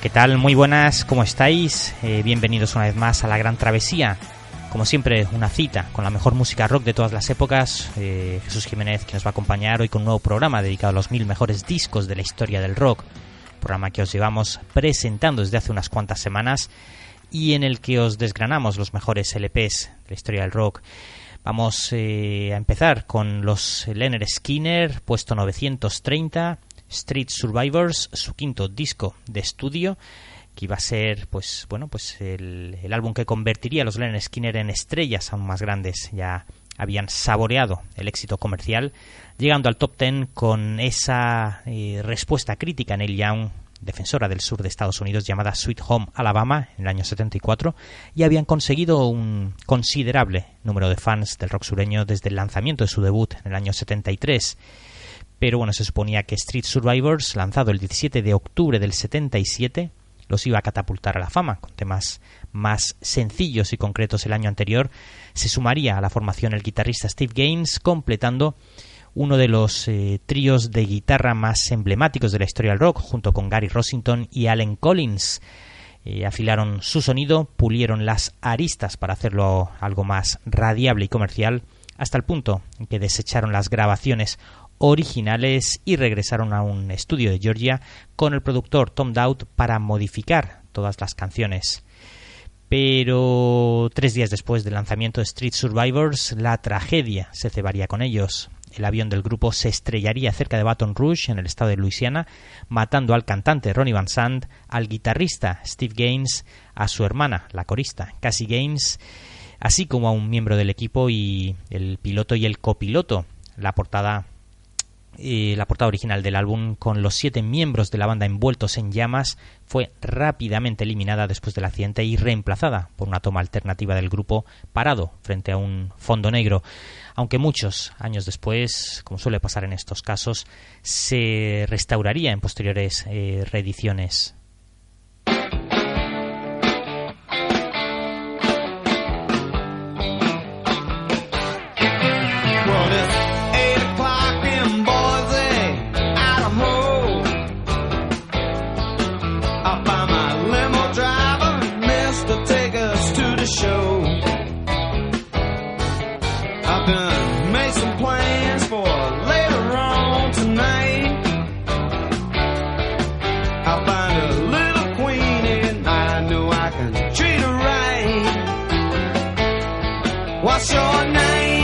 ¿qué tal? Muy buenas, ¿cómo estáis? Eh, bienvenidos una vez más a la Gran Travesía. Como siempre, una cita con la mejor música rock de todas las épocas. Eh, Jesús Jiménez que nos va a acompañar hoy con un nuevo programa dedicado a los mil mejores discos de la historia del rock. Programa que os llevamos presentando desde hace unas cuantas semanas y en el que os desgranamos los mejores LPs de la historia del rock. Vamos eh, a empezar con los Leonard Skinner, puesto 930, Street Survivors, su quinto disco de estudio, que iba a ser, pues, bueno, pues el, álbum que convertiría a los Leonard Skinner en estrellas aún más grandes. Ya habían saboreado el éxito comercial, llegando al top ten con esa eh, respuesta crítica en el Young defensora del sur de Estados Unidos llamada Sweet Home Alabama en el año 74 y habían conseguido un considerable número de fans del rock sureño desde el lanzamiento de su debut en el año 73. Pero bueno, se suponía que Street Survivors, lanzado el 17 de octubre del 77, los iba a catapultar a la fama, con temas más sencillos y concretos el año anterior. Se sumaría a la formación el guitarrista Steve Gaines, completando uno de los eh, tríos de guitarra más emblemáticos de la historia del rock, junto con Gary Rossington y Allen Collins. Eh, afilaron su sonido, pulieron las aristas para hacerlo algo más radiable y comercial, hasta el punto en que desecharon las grabaciones originales y regresaron a un estudio de Georgia con el productor Tom Dowd para modificar todas las canciones. Pero tres días después del lanzamiento de Street Survivors, la tragedia se cebaría con ellos. El avión del grupo se estrellaría cerca de Baton Rouge, en el estado de Luisiana, matando al cantante Ronnie Van Sant, al guitarrista Steve Gaines, a su hermana, la corista Cassie Gaines, así como a un miembro del equipo y el piloto y el copiloto. La portada la portada original del álbum, con los siete miembros de la banda envueltos en llamas, fue rápidamente eliminada después del accidente y reemplazada por una toma alternativa del grupo parado frente a un fondo negro. Aunque muchos años después, como suele pasar en estos casos, se restauraría en posteriores eh, reediciones. What's your name?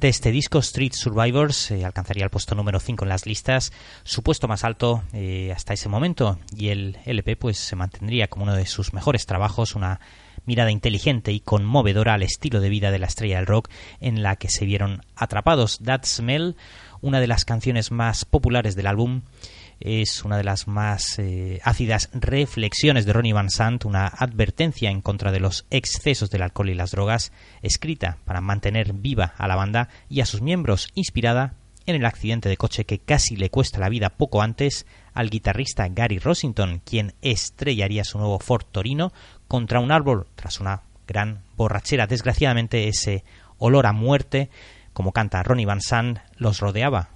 Este disco, Street Survivors, eh, alcanzaría el puesto número 5 en las listas, su puesto más alto eh, hasta ese momento, y el LP pues se mantendría como uno de sus mejores trabajos, una mirada inteligente y conmovedora al estilo de vida de la estrella del rock en la que se vieron atrapados. That Smell, una de las canciones más populares del álbum, es una de las más eh, ácidas reflexiones de Ronnie Van Sant, una advertencia en contra de los excesos del alcohol y las drogas, escrita para mantener viva a la banda y a sus miembros, inspirada en el accidente de coche que casi le cuesta la vida poco antes al guitarrista Gary Rossington, quien estrellaría su nuevo Ford Torino contra un árbol tras una gran borrachera. Desgraciadamente ese olor a muerte, como canta Ronnie Van Sant, los rodeaba.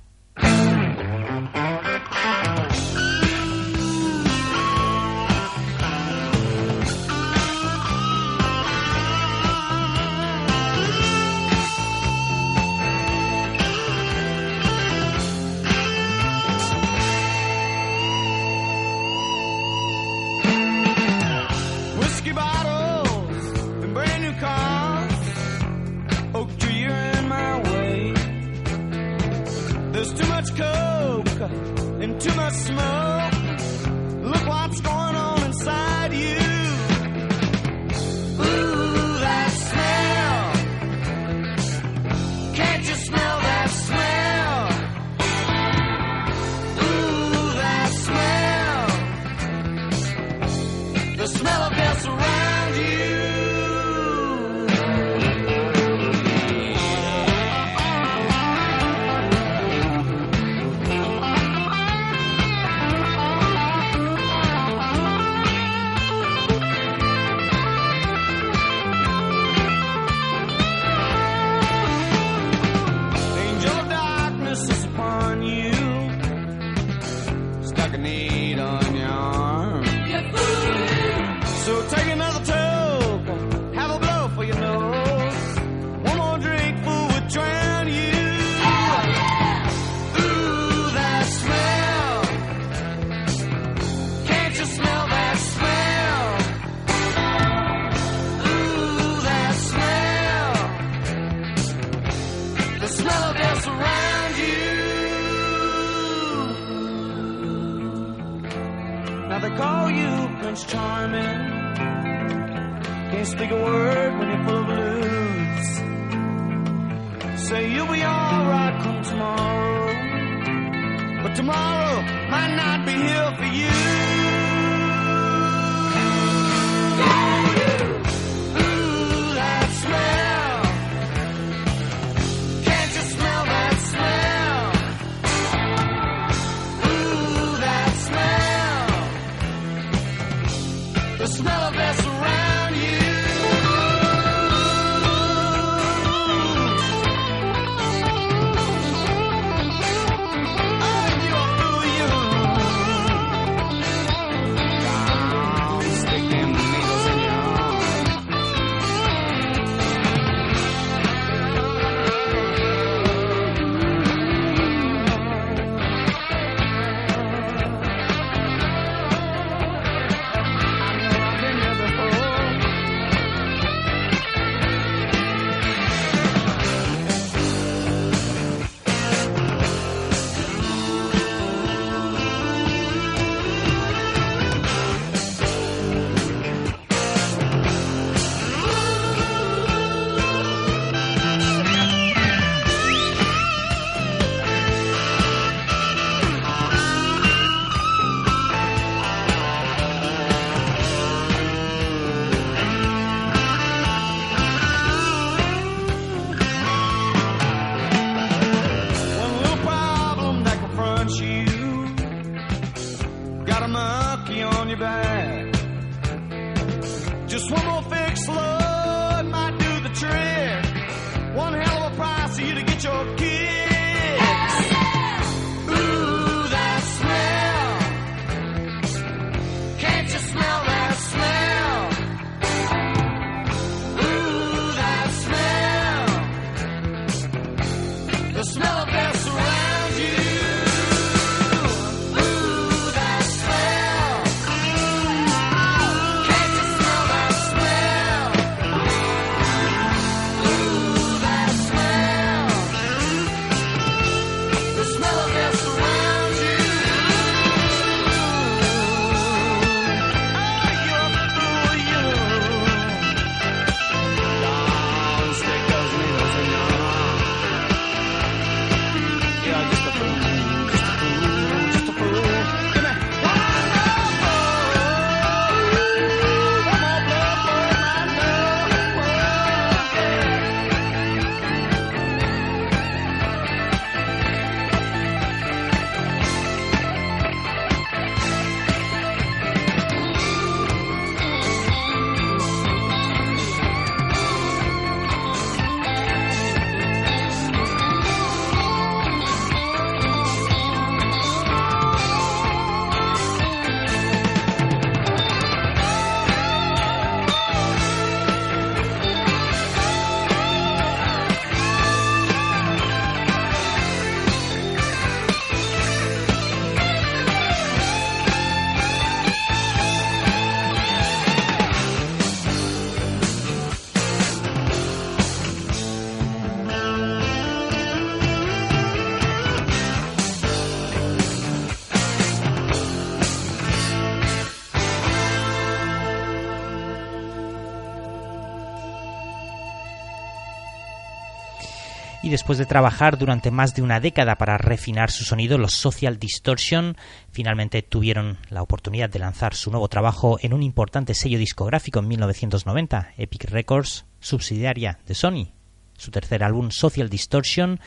Después de trabajar durante más de una década para refinar su sonido, los Social Distortion finalmente tuvieron la oportunidad de lanzar su nuevo trabajo en un importante sello discográfico en 1990, Epic Records, subsidiaria de Sony. Su tercer álbum, Social Distortion,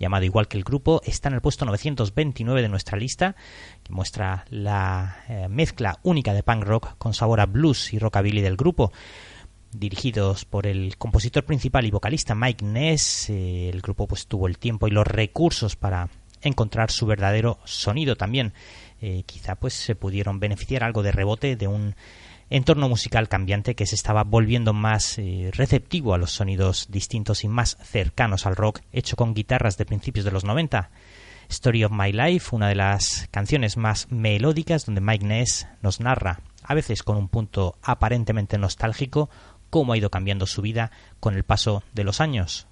llamado igual que el grupo, está en el puesto 929 de nuestra lista, que muestra la eh, mezcla única de punk rock con sabor a blues y rockabilly del grupo. Dirigidos por el compositor principal y vocalista Mike Ness, eh, el grupo pues tuvo el tiempo y los recursos para encontrar su verdadero sonido también. Eh, quizá pues se pudieron beneficiar algo de rebote de un entorno musical cambiante que se estaba volviendo más eh, receptivo a los sonidos distintos y más cercanos al rock, hecho con guitarras de principios de los 90. Story of My Life, una de las canciones más melódicas donde Mike Ness nos narra, a veces con un punto aparentemente nostálgico, cómo ha ido cambiando su vida con el paso de los años.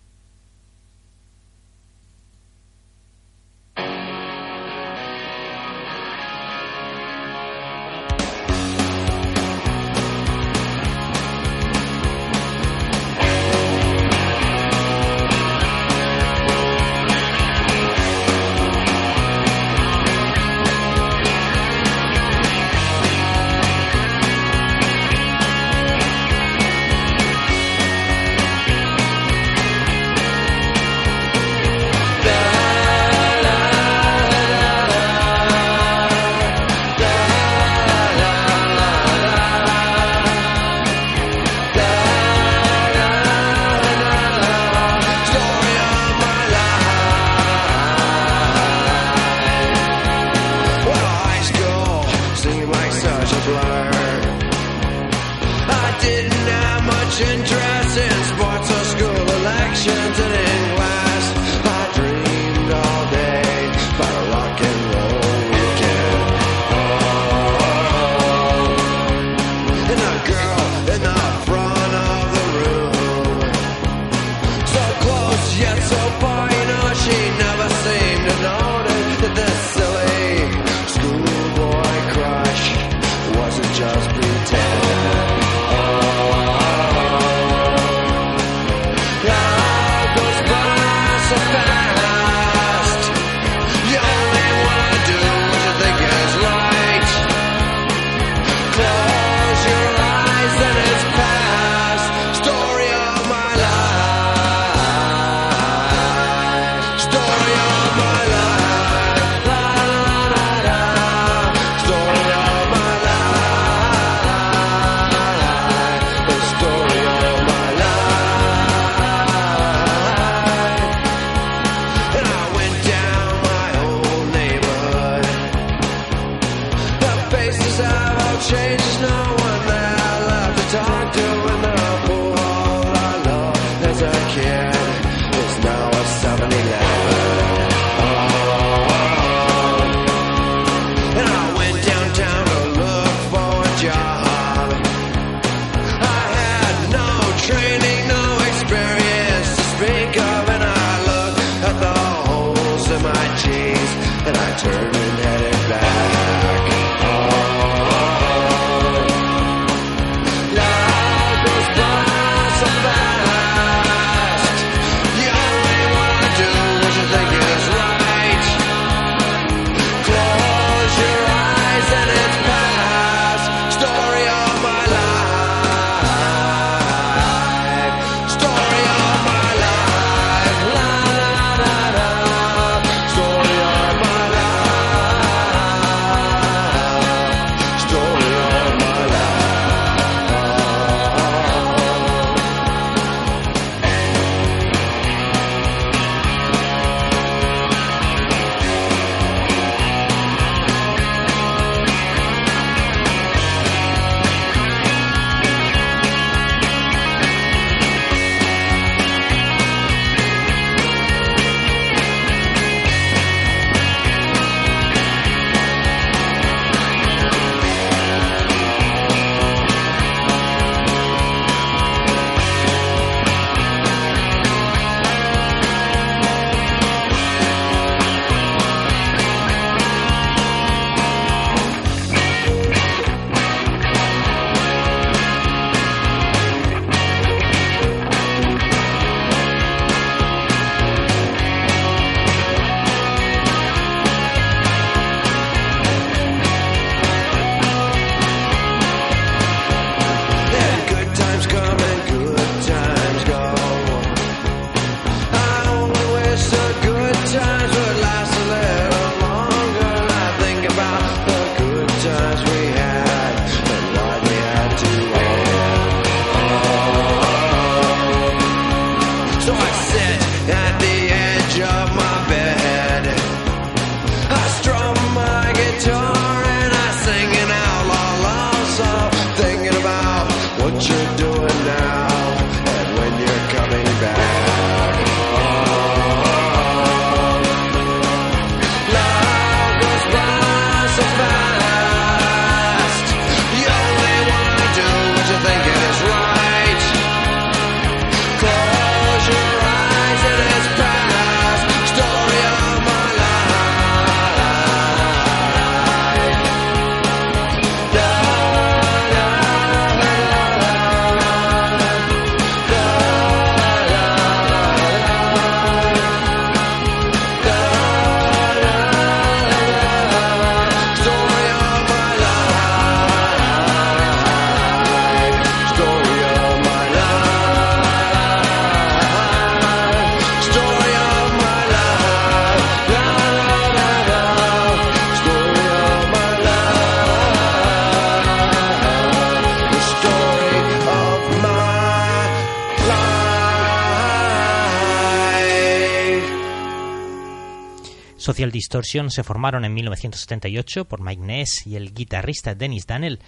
Social Distortion se formaron en 1978 por Mike Ness y el guitarrista Dennis Daniel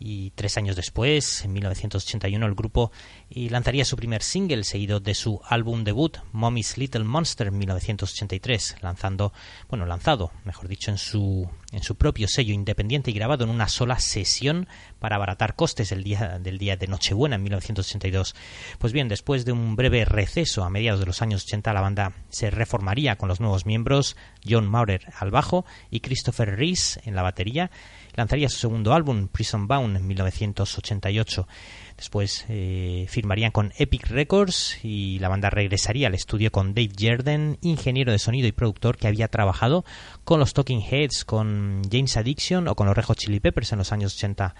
y tres años después, en 1981, el grupo lanzaría su primer single seguido de su álbum debut, Mommy's Little Monster, en 1983, lanzando, bueno, lanzado, mejor dicho, en su, en su propio sello independiente y grabado en una sola sesión para abaratar costes el día, del día de Nochebuena en 1982. Pues bien, después de un breve receso a mediados de los años 80, la banda se reformaría con los nuevos miembros John Maurer al bajo y Christopher Reese en la batería lanzaría su segundo álbum, Prison Bound, en 1988. Después eh, firmarían con Epic Records y la banda regresaría al estudio con Dave Jerden, ingeniero de sonido y productor que había trabajado con los Talking Heads, con James Addiction o con los Rejo Chili Peppers en los años 80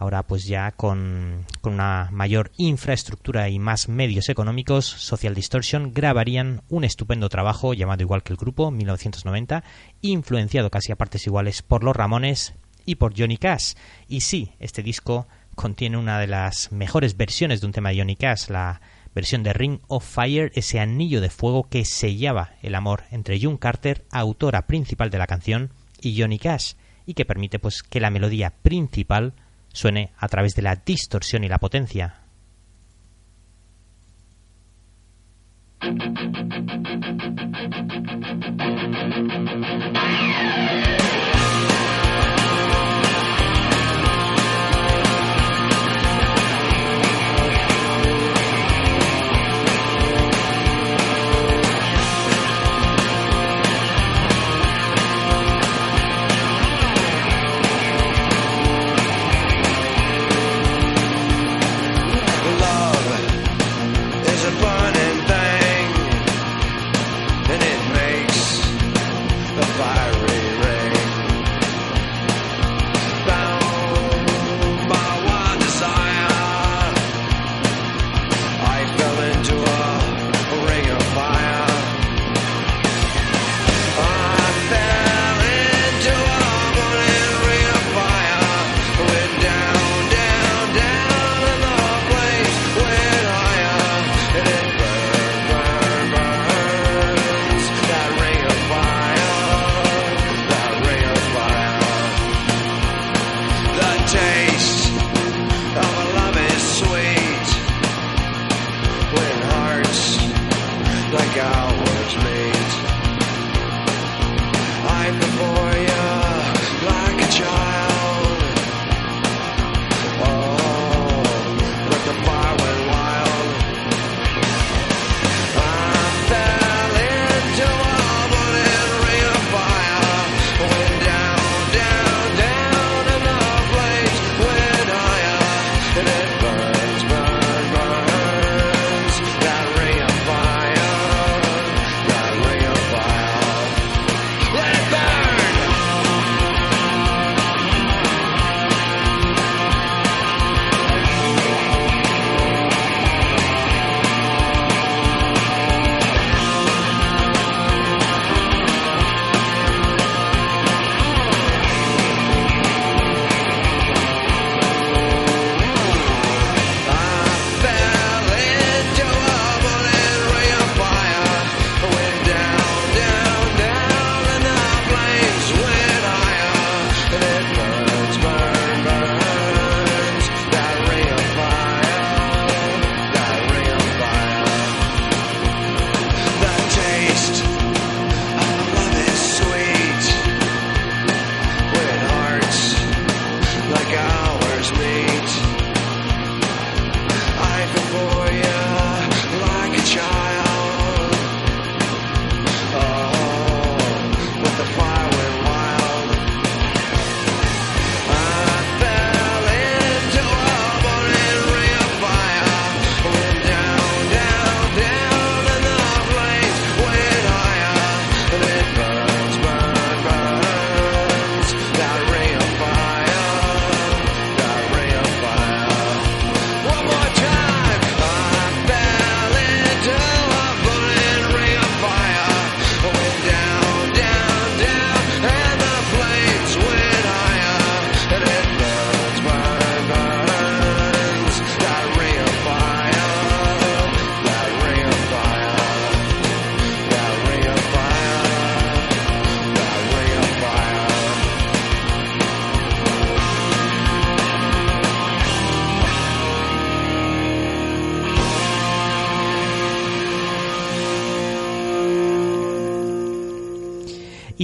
ahora pues ya con, con, una mayor infraestructura y más medios económicos, Social Distortion grabarían un estupendo trabajo llamado igual que el grupo, 1990, influenciado casi a partes iguales por los Ramones y por Johnny Cash. Y sí, este disco contiene una de las mejores versiones de un tema de Johnny Cash, la versión de Ring of Fire, ese anillo de fuego que sellaba el amor entre June Carter, autora principal de la canción, y Johnny Cash, y que permite pues que la melodía principal suene a través de la distorsión y la potencia.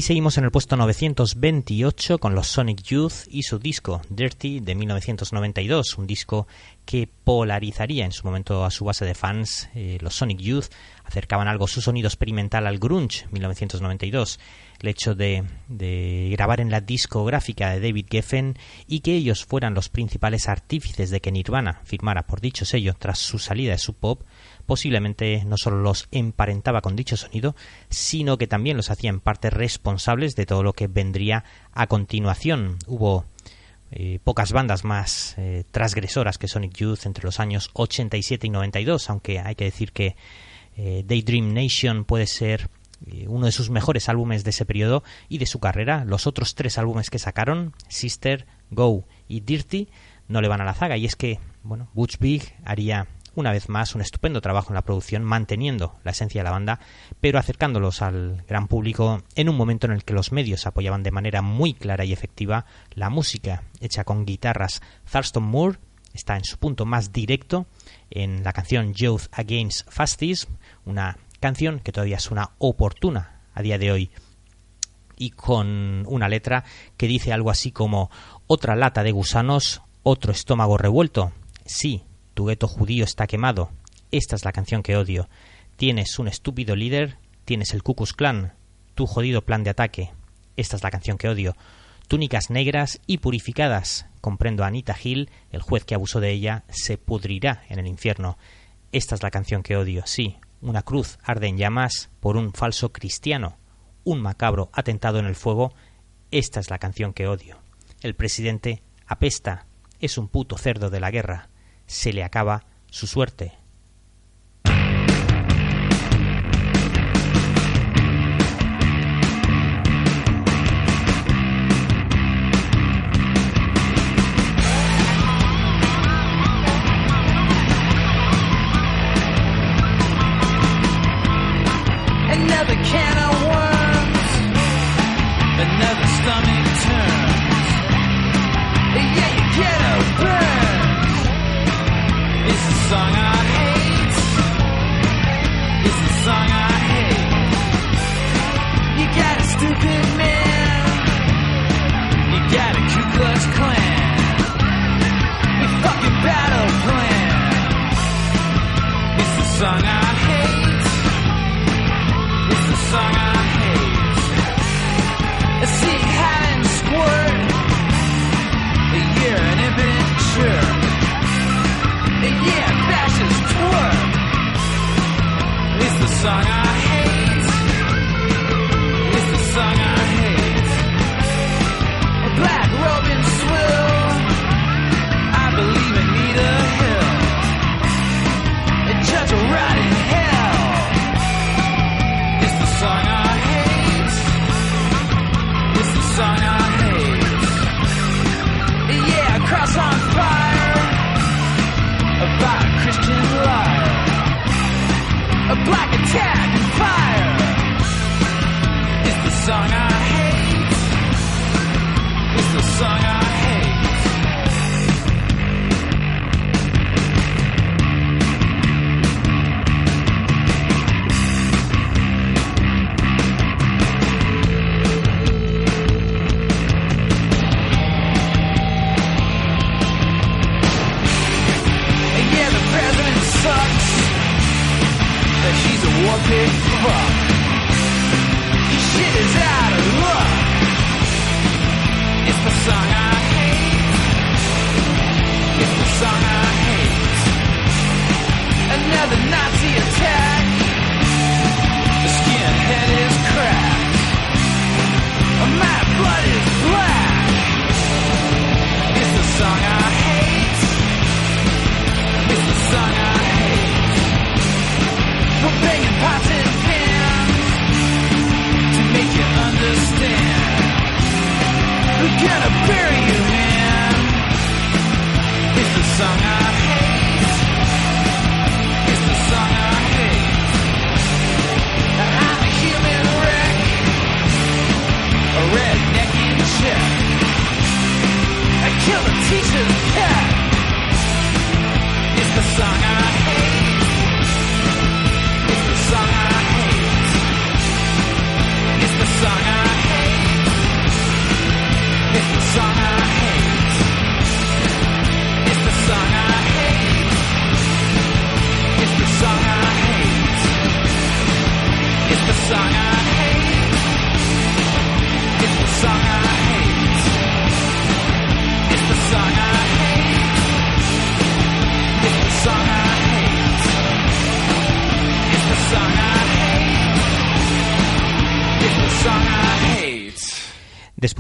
Seguimos en el puesto 928 con los Sonic Youth y su disco Dirty de 1992, un disco que polarizaría en su momento a su base de fans. Eh, los Sonic Youth acercaban algo su sonido experimental al grunge 1992 el hecho de, de, grabar en la discográfica de David Geffen y que ellos fueran los principales artífices de que Nirvana firmara por dicho sello tras su salida de su pop posiblemente no solo los emparentaba con dicho sonido, sino que también los hacía en parte responsables de todo lo que vendría a continuación. Hubo eh, pocas bandas más eh, transgresoras que Sonic Youth entre los años 87 y 92, aunque hay que decir que eh, Daydream Nation puede ser uno de sus mejores álbumes de ese periodo y de su carrera. Los otros tres álbumes que sacaron, Sister, Go y Dirty, no le van a la zaga y es que, bueno, Butch Big haría una vez más un estupendo trabajo en la producción, manteniendo la esencia de la banda, pero acercándolos al gran público en un momento en el que los medios apoyaban de manera muy clara y efectiva la música hecha con guitarras. Thurston Moore está en su punto más directo en la canción Youth Against Fascism, una canción que todavía es una oportuna a día de hoy y con una letra que dice algo así como otra lata de gusanos, otro estómago revuelto. Sí, tu gueto judío está quemado. Esta es la canción que odio. Tienes un estúpido líder, tienes el Ku Klux tu jodido plan de ataque. Esta es la canción que odio. Túnicas negras y purificadas. Comprendo a Anita Hill, el juez que abusó de ella, se pudrirá en el infierno. Esta es la canción que odio, sí. Una cruz arde en llamas por un falso cristiano. Un macabro atentado en el fuego. Esta es la canción que odio. El presidente apesta. Es un puto cerdo de la guerra se le acaba su suerte.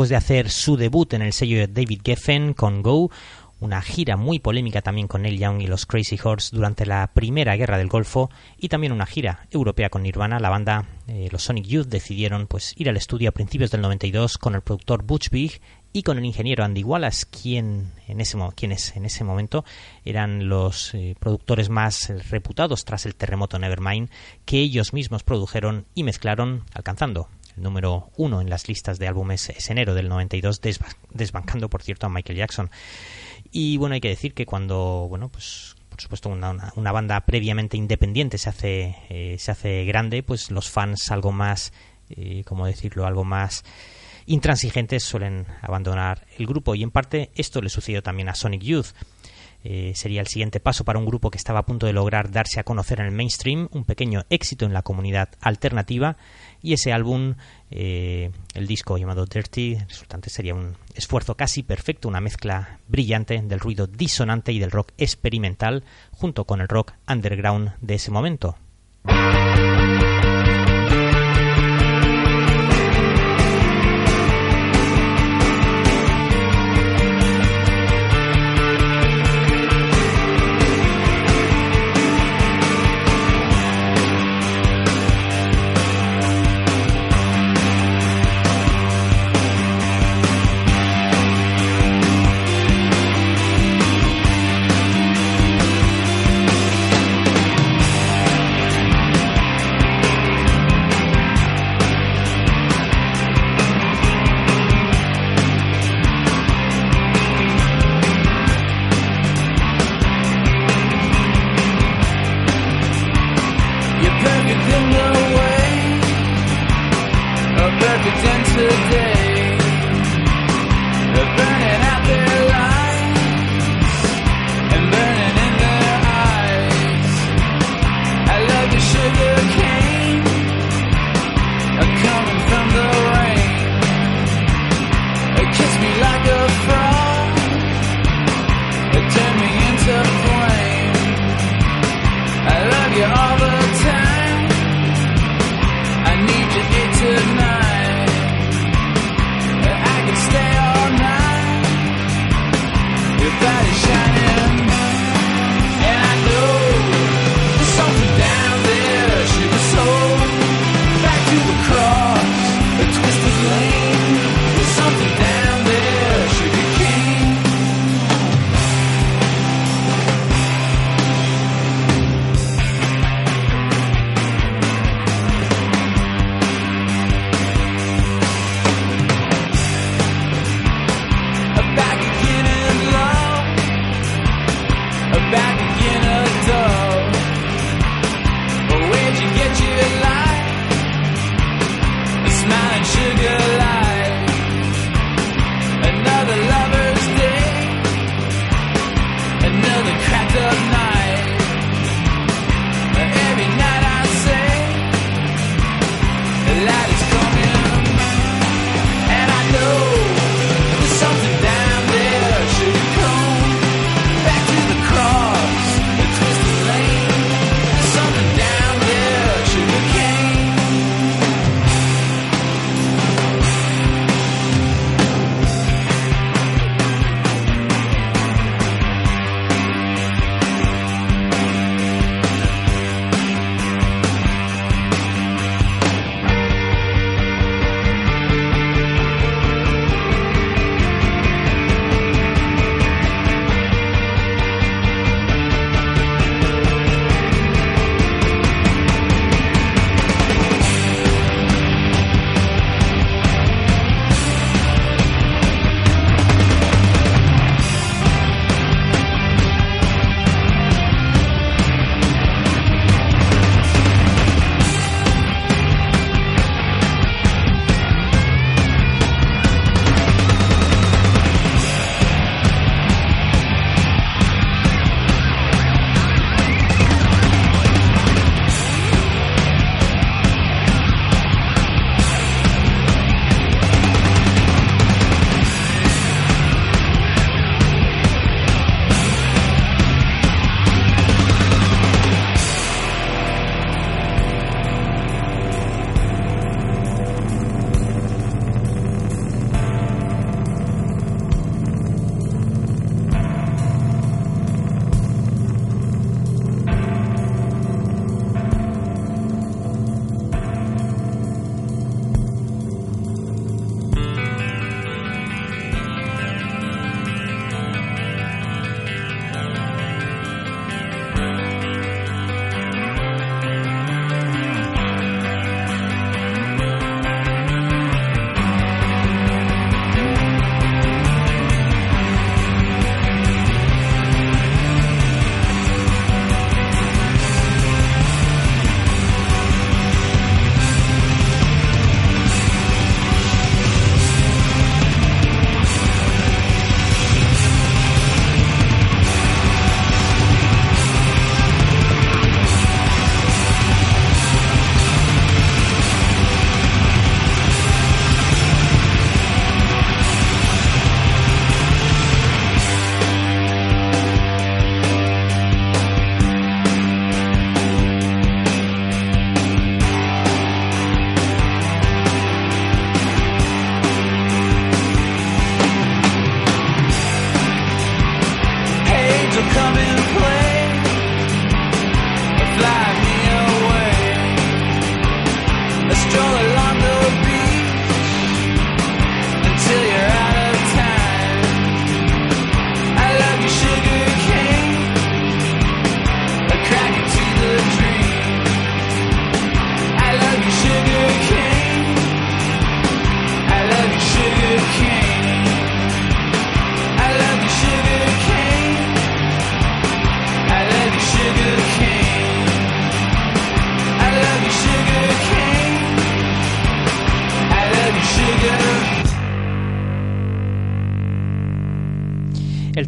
De hacer su debut en el sello de David Geffen con Go, una gira muy polémica también con Neil Young y los Crazy Horse durante la Primera Guerra del Golfo y también una gira europea con Nirvana, la banda, eh, los Sonic Youth decidieron pues ir al estudio a principios del 92 con el productor Butch Vig y con el ingeniero Andy Wallace, quien en ese, quienes en ese momento eran los eh, productores más reputados tras el terremoto Nevermind, que ellos mismos produjeron y mezclaron, alcanzando número uno en las listas de álbumes ese enero del 92, desba- desbancando, por cierto, a Michael Jackson. Y bueno, hay que decir que cuando, bueno, pues por supuesto una, una- banda previamente independiente se hace, eh, se hace grande, pues los fans algo más, eh, ¿cómo decirlo?, algo más intransigentes suelen abandonar el grupo y en parte esto le sucedió también a Sonic Youth. Eh, sería el siguiente paso para un grupo que estaba a punto de lograr darse a conocer en el mainstream, un pequeño éxito en la comunidad alternativa y ese álbum, eh, el disco llamado Dirty, resultante sería un esfuerzo casi perfecto, una mezcla brillante del ruido disonante y del rock experimental junto con el rock underground de ese momento.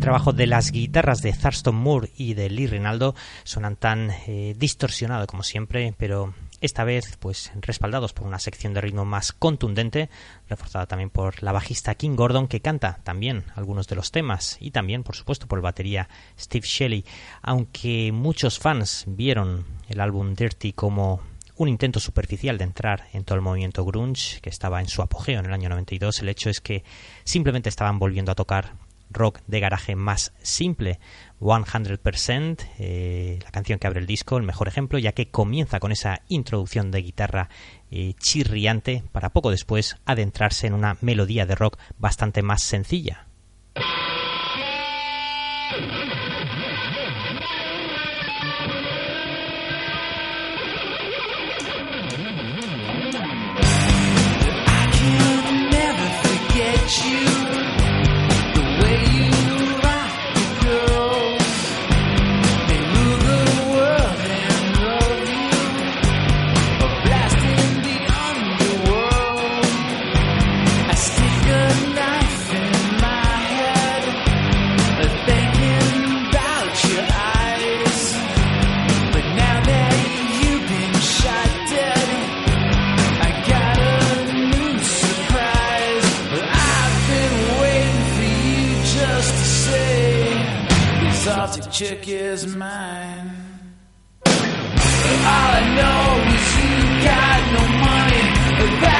Trabajo de las guitarras de Thurston Moore y de Lee Rinaldo suenan tan eh, distorsionado como siempre, pero esta vez pues respaldados por una sección de ritmo más contundente, reforzada también por la bajista King Gordon que canta también algunos de los temas y también por supuesto por el batería Steve Shelley, aunque muchos fans vieron el álbum Dirty como un intento superficial de entrar en todo el movimiento grunge que estaba en su apogeo en el año 92, el hecho es que simplemente estaban volviendo a tocar rock de garaje más simple, 100%, eh, la canción que abre el disco, el mejor ejemplo, ya que comienza con esa introducción de guitarra eh, chirriante para poco después adentrarse en una melodía de rock bastante más sencilla. Chick is mine. All I know is you got no money.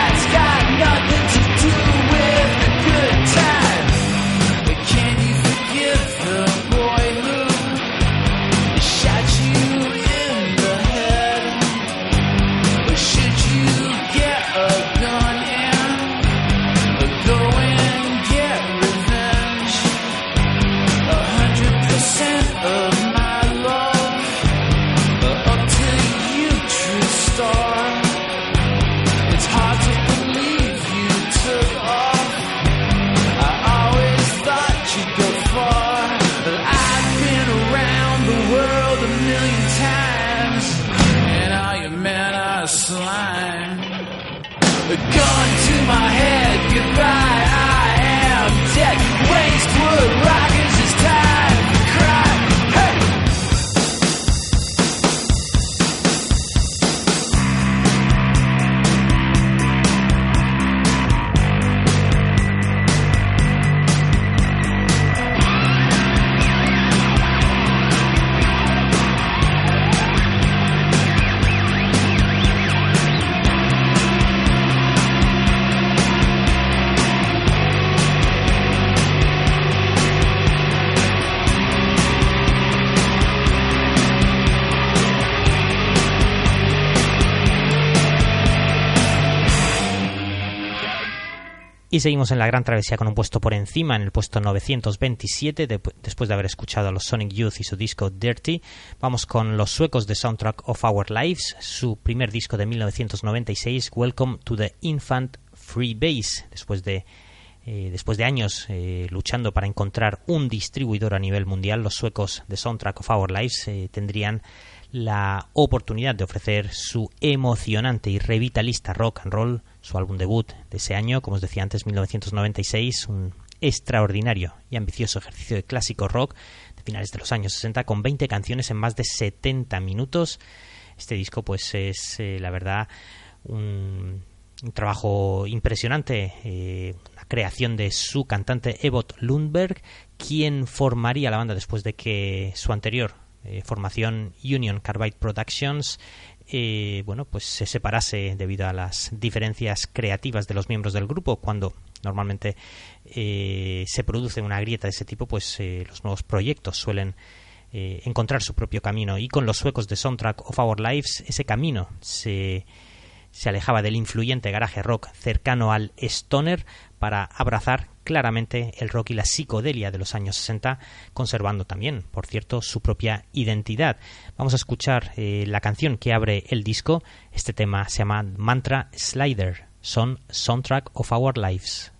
Y seguimos en la gran travesía con un puesto por encima, en el puesto 927, de- después de haber escuchado a los Sonic Youth y su disco Dirty. Vamos con los suecos de Soundtrack of Our Lives, su primer disco de 1996, Welcome to the Infant Free Base, después de eh, después de años eh, luchando para encontrar un distribuidor a nivel mundial, los suecos de Soundtrack of Our Lives eh, tendrían la oportunidad de ofrecer su emocionante y revitalista rock and roll, su álbum debut de ese año, como os decía antes, 1996, un extraordinario y ambicioso ejercicio de clásico rock de finales de los años 60 con 20 canciones en más de 70 minutos. Este disco pues es eh, la verdad un, trabajo impresionante, eh, una creación de su cantante Evot Lundberg, quien formaría la banda después de que su anterior eh, formación Union Carbide Productions eh, bueno pues se separase debido a las diferencias creativas de los miembros del grupo cuando normalmente eh, se produce una grieta de ese tipo pues eh, los nuevos proyectos suelen encontrar su propio camino. Y con los suecos de Soundtrack of Our Lives ese camino se se alejaba del influyente garaje rock cercano al stoner para abrazar claramente el rock y la psicodelia de los años 60, conservando también, por cierto, su propia identidad. Vamos a escuchar eh, la canción que abre el disco. Este tema se llama Mantra Slider, son Soundtrack of Our Lives.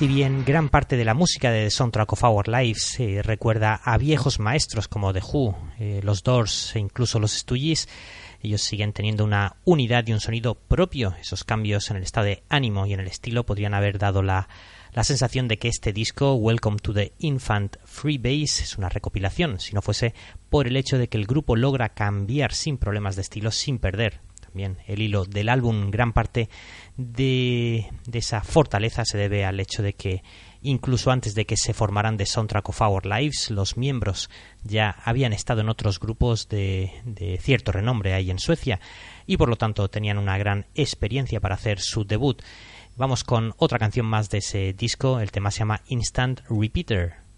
Si bien gran parte de la música de The Soundtrack of Our Lives eh, recuerda a viejos maestros como The Who, eh, los Doors e incluso los Stooges, ellos siguen teniendo una unidad y un sonido propio. Esos cambios en el estado de ánimo y en el estilo podrían haber dado la, la sensación de que este disco, Welcome to the Infant Freebase, es una recopilación, si no fuese por el hecho de que el grupo logra cambiar sin problemas de estilo, sin perder también el hilo del álbum. Gran parte de, de esa fortaleza se debe al hecho de que incluso antes de que se formaran The Soundtrack of Our Lives, los miembros ya habían estado en otros grupos de, de, cierto renombre ahí en Suecia y por lo tanto tenían una gran experiencia para hacer su debut. Vamos con otra canción más de ese disco, el tema se llama Instant Repeater.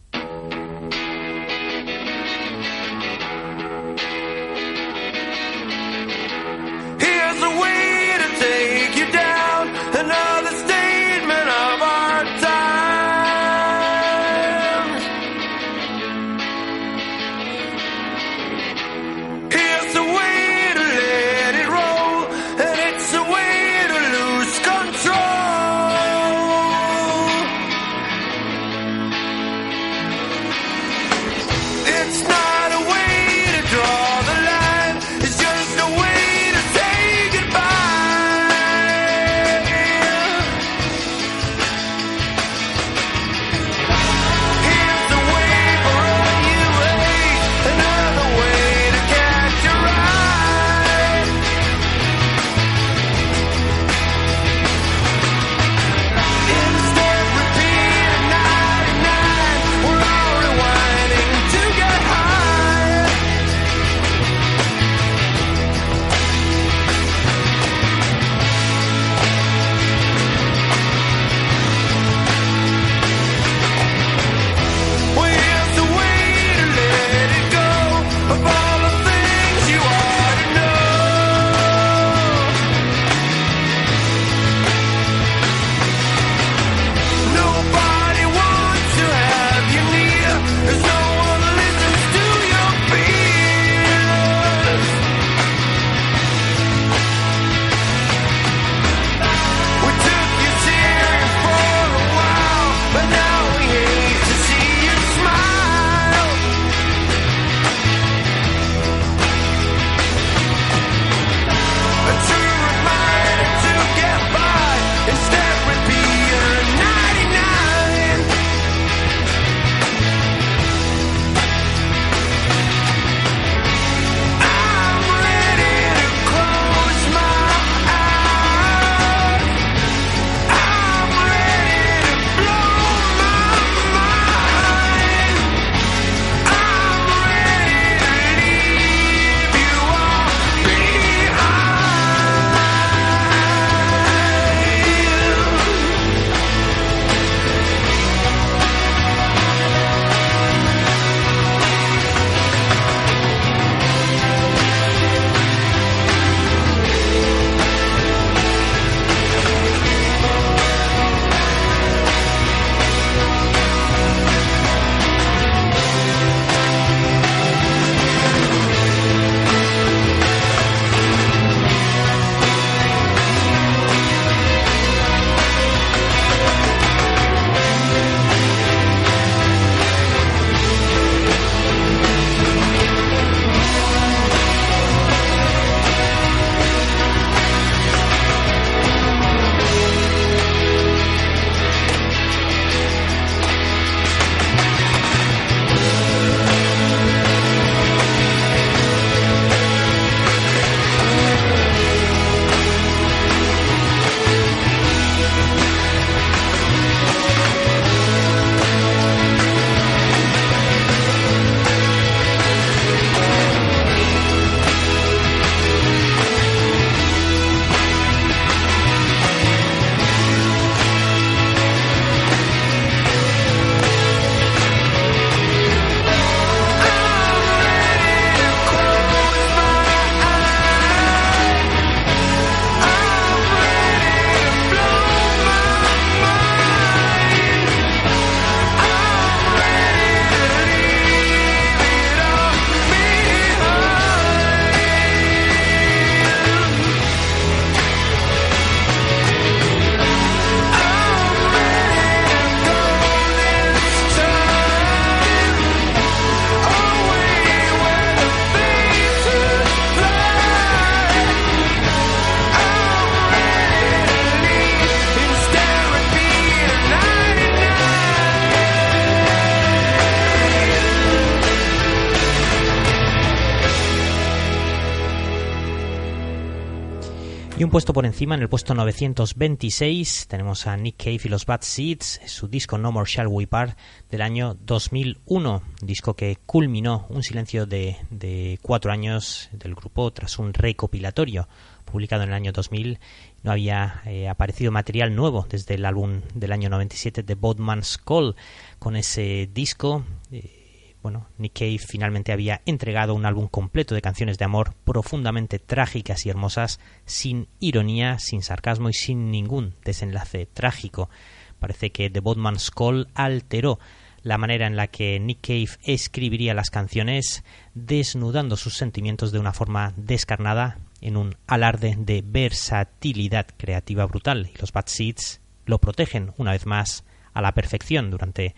Puesto por encima, en el puesto 926, tenemos a Nick Cave y los Bad Seeds, su disco No More Shall We Part del año 2001, disco que culminó un silencio de, de cuatro años del grupo tras un recopilatorio publicado en el año 2000. No había eh, aparecido material nuevo desde el álbum del año 97 de Bodman's Call. Con ese disco, eh, bueno, Nick Cave finalmente había entregado un álbum completo de canciones de amor profundamente trágicas y hermosas, sin ironía, sin sarcasmo y sin ningún desenlace trágico. Parece que The Bodman's Call alteró la manera en la que Nick Cave escribiría las canciones, desnudando sus sentimientos de una forma descarnada en un alarde de versatilidad creativa brutal. Y los Bad Seeds lo protegen una vez más a la perfección durante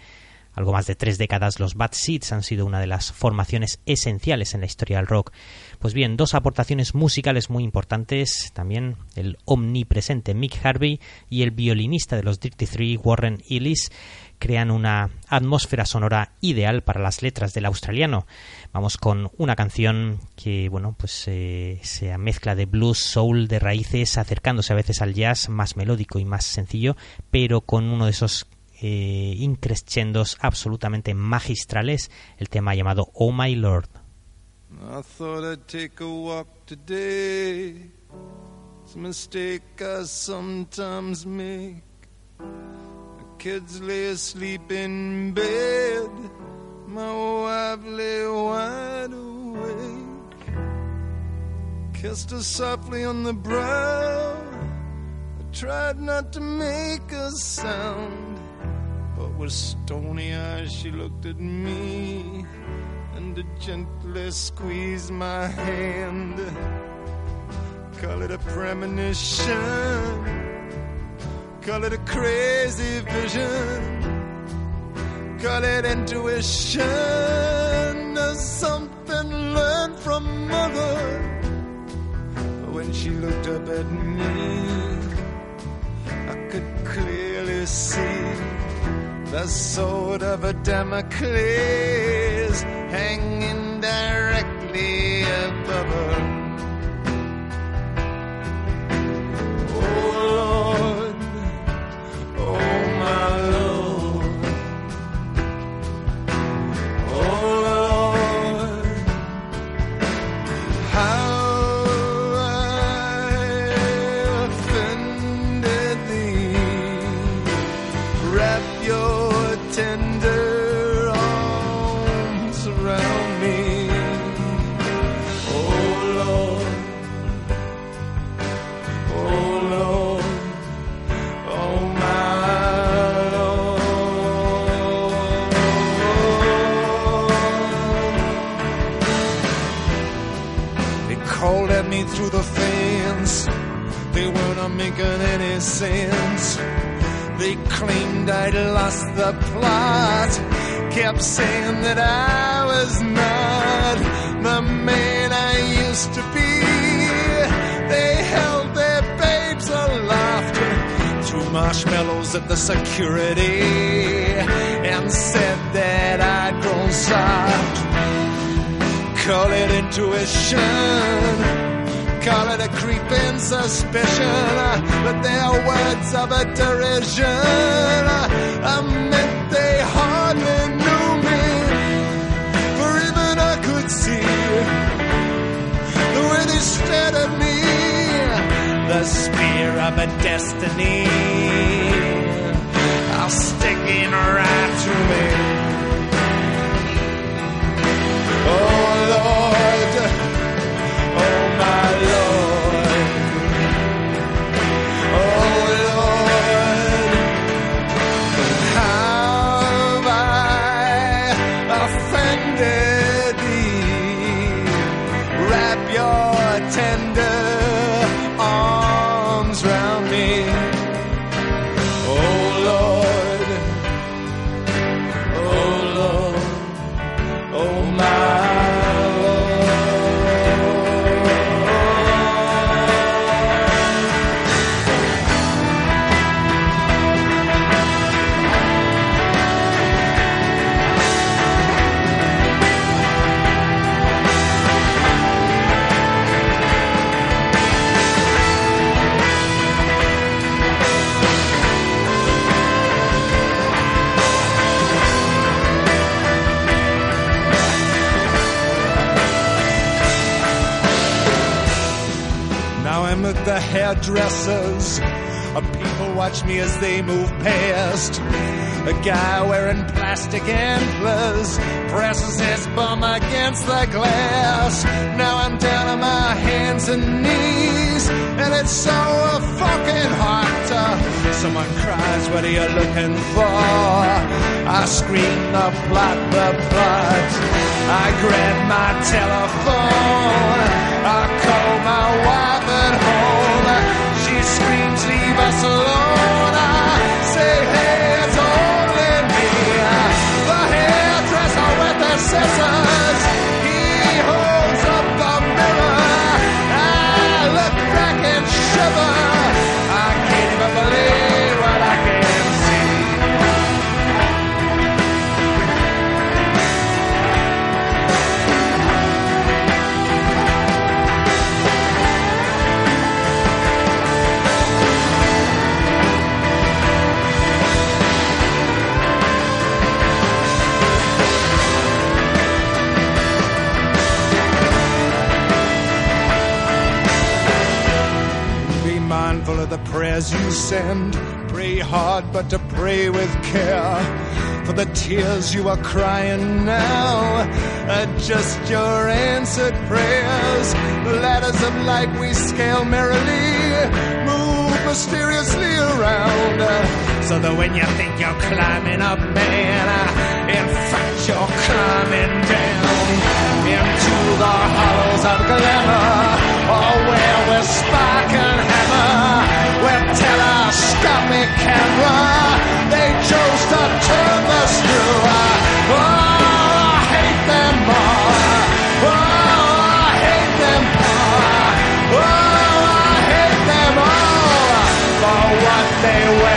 algo más de tres décadas, los Bad Seeds han sido una de las formaciones esenciales en la historia del rock. Pues bien, dos aportaciones musicales muy importantes, también el omnipresente Mick Harvey y el violinista de los Dirty Three, Warren Ellis, crean una atmósfera sonora ideal para las letras del australiano. Vamos con una canción que, bueno, pues eh, se mezcla de blues, soul, de raíces, acercándose a veces al jazz más melódico y más sencillo, pero con uno de esos eh, increscendos absolutamente magistrales, el tema llamado Oh My Lord. I thought I'd take a walk today. It's a mistake I sometimes make. The kids lay asleep in bed. My wife lay wide awake. Kissed her softly on the brow. I tried not to make a sound. With stony eyes she looked at me and gently squeezed my hand. Call it a premonition, call it a crazy vision, call it intuition, or something learned from mother. When she looked up at me, I could clearly see the sword of a Damocles hanging directly above her. Oh making any sense. They claimed I'd lost the plot. Kept saying that I was not the man I used to be. They held their babes aloft threw marshmallows at the security and said that I'd grown soft. Call it intuition. Call it a creeping suspicion, but they're words of a derision. I meant they hardly knew me, for even I could see the way they stared at me, the spear of a destiny, are sticking right to me. Oh Lord. Me as they move past. A guy wearing plastic antlers presses his bum against the glass. Now I'm down on my hands and knees, and it's so fucking hot. Uh, someone cries, What are you looking for? I scream the plot, the plot. I grab my telephone. I call my wife the prayers you send. Pray hard, but to pray with care. For the tears you are crying now are just your answered prayers. The ladders of light we scale merrily, move mysteriously around. So that when you think you're climbing up, man, in fact you're climbing down into the hollows of glamour, or where with spark and hammer, telescopic camera, they chose to turn the screw. Oh, I hate them all. Oh, I hate them. Oh, I hate them for what they went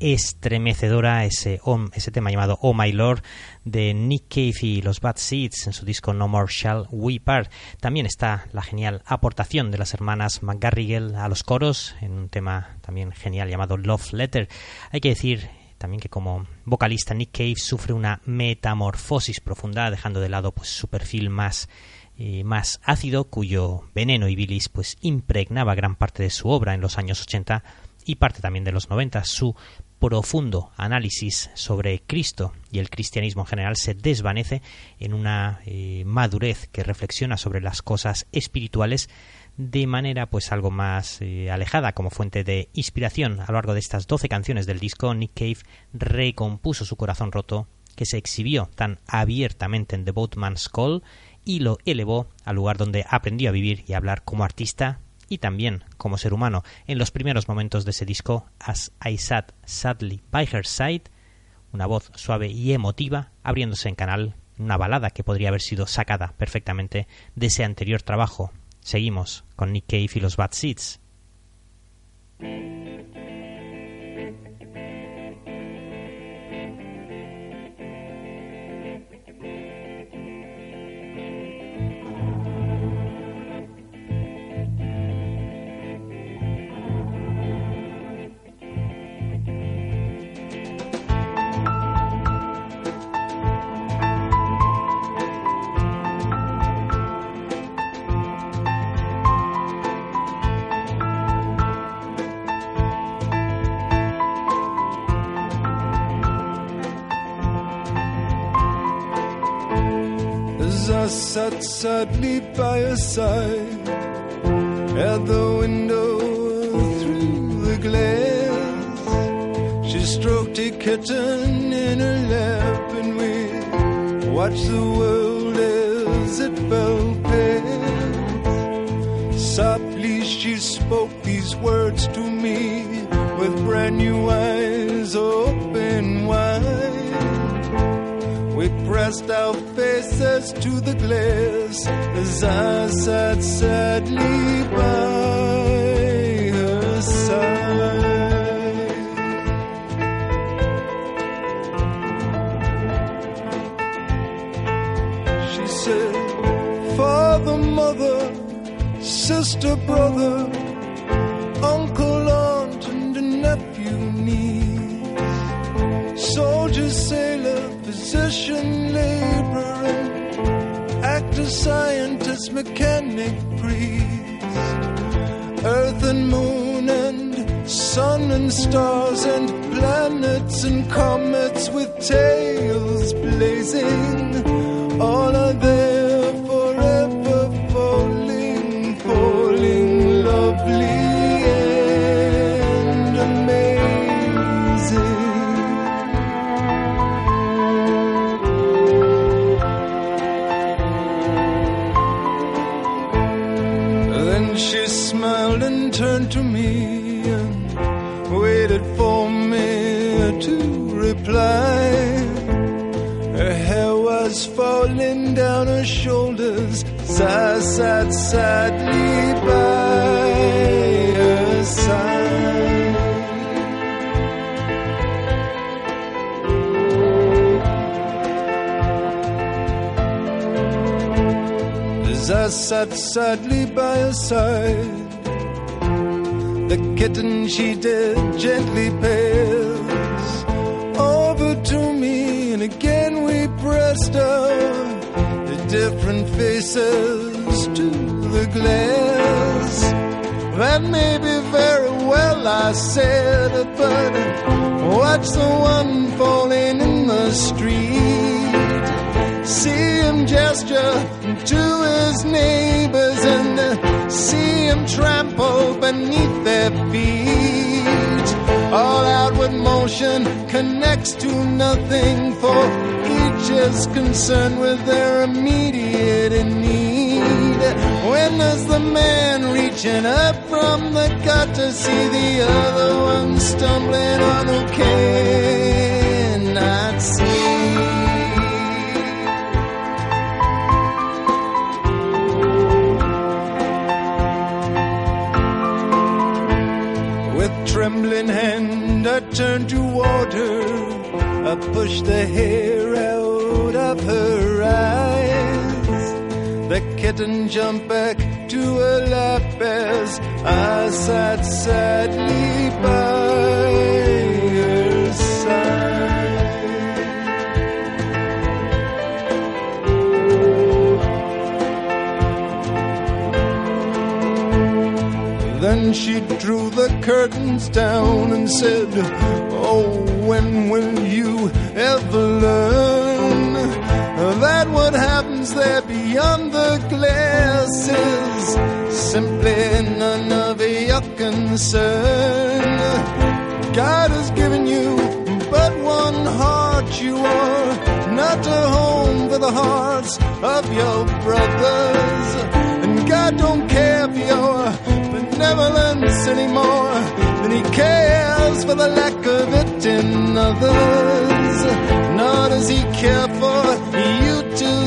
estremecedora ese, ese tema llamado Oh My Lord de Nick Cave y los Bad Seeds en su disco No More Shall We Part. También está la genial aportación de las hermanas McGarrigle a los coros en un tema también genial llamado Love Letter. Hay que decir también que como vocalista Nick Cave sufre una metamorfosis profunda dejando de lado pues su perfil más eh, más ácido cuyo veneno y bilis pues impregnaba gran parte de su obra en los años 80 y parte también de los 90 su profundo análisis sobre Cristo y el cristianismo en general se desvanece en una eh, madurez que reflexiona sobre las cosas espirituales de manera pues algo más eh, alejada como fuente de inspiración. A lo largo de estas 12 canciones del disco Nick Cave recompuso su corazón roto que se exhibió tan abiertamente en The Boatman's Call y lo elevó al lugar donde aprendió a vivir y hablar como artista y también como ser humano. En los primeros momentos de ese disco, As I Sat Sadly by Her Side, una voz suave y emotiva, abriéndose en canal, una balada que podría haber sido sacada perfectamente de ese anterior trabajo. Seguimos con Nick Cave y los Bad Seeds. Sat sadly by her side at the window through the glass. She stroked a kitten in her lap, and we watched the world as it fell past. Softly she spoke these words to me with brand new eyes open pressed our faces to the glass as I sat sadly by her side. She said, Father, mother, sister, brother, scientist, mechanic, priest, earth and moon and sun and stars and planets and comets with tails blazing, sat sadly by her side. As I sat sadly by her side, the kitten she did gently pass over to me, and again we pressed our the different faces the glass. That may be very well, I said, it, but watch the one falling in the street. See him gesture to his neighbors and see him trample beneath their feet. All outward motion connects to nothing, for each is concerned with their immediate need. When does the man reaching up from the gutter see the other one stumbling on who cannot see? With trembling hand, I turned toward her. I pushed the hair out of her. Kitten jumped back to her lap as I sat sadly by her side. Then she drew the curtains down and said, Oh, when will you ever learn there beyond the glasses. simply none of your concern? God has given you but one heart, you are not a home for the hearts of your brothers. And God don't care for your benevolence anymore than He cares for the lack of it in others.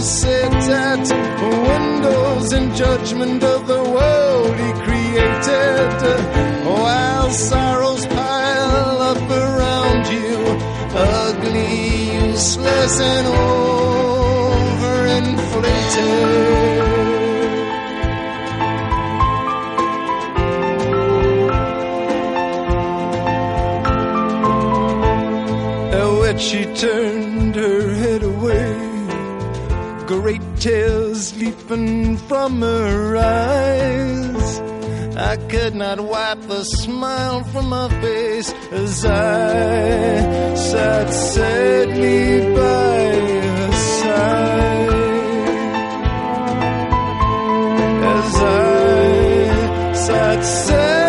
You to sit at windows in judgment of the world He created, while sorrows pile up around you, ugly, useless, and overinflated. She turned tears leaping from her eyes. I could not wipe the smile from my face as I sat sadly by her side. As I sat sadly.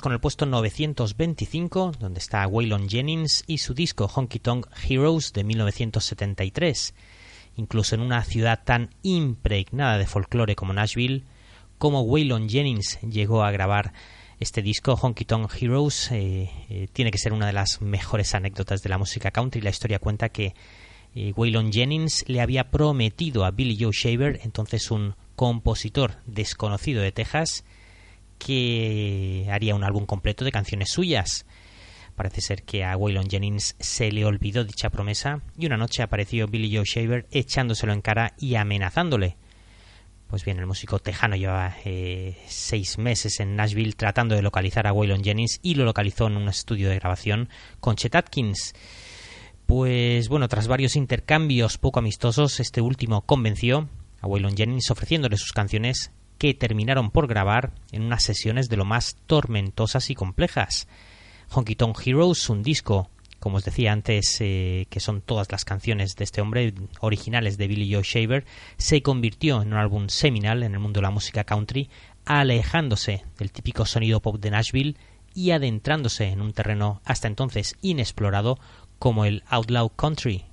Con el puesto 925, donde está Waylon Jennings y su disco Honky Tonk Heroes de 1973. Incluso en una ciudad tan impregnada de folclore como Nashville, como Waylon Jennings llegó a grabar este disco, Honky Tonk Heroes, eh, eh, tiene que ser una de las mejores anécdotas de la música country. La historia cuenta que eh, Waylon Jennings le había prometido a Billy Joe Shaver, entonces un compositor desconocido de Texas, que haría un álbum completo de canciones suyas. Parece ser que a Waylon Jennings se le olvidó dicha promesa y una noche apareció Billy Joe Shaver echándoselo en cara y amenazándole. Pues bien, el músico tejano llevaba eh, seis meses en Nashville tratando de localizar a Waylon Jennings y lo localizó en un estudio de grabación con Chet Atkins. Pues bueno, tras varios intercambios poco amistosos, este último convenció a Waylon Jennings ofreciéndole sus canciones que terminaron por grabar en unas sesiones de lo más tormentosas y complejas. Honky Tonk Heroes, un disco, como os decía antes, eh, que son todas las canciones de este hombre originales de Billy Joe Shaver, se convirtió en un álbum seminal en el mundo de la música country, alejándose del típico sonido pop de Nashville y adentrándose en un terreno hasta entonces inexplorado como el outlaw country.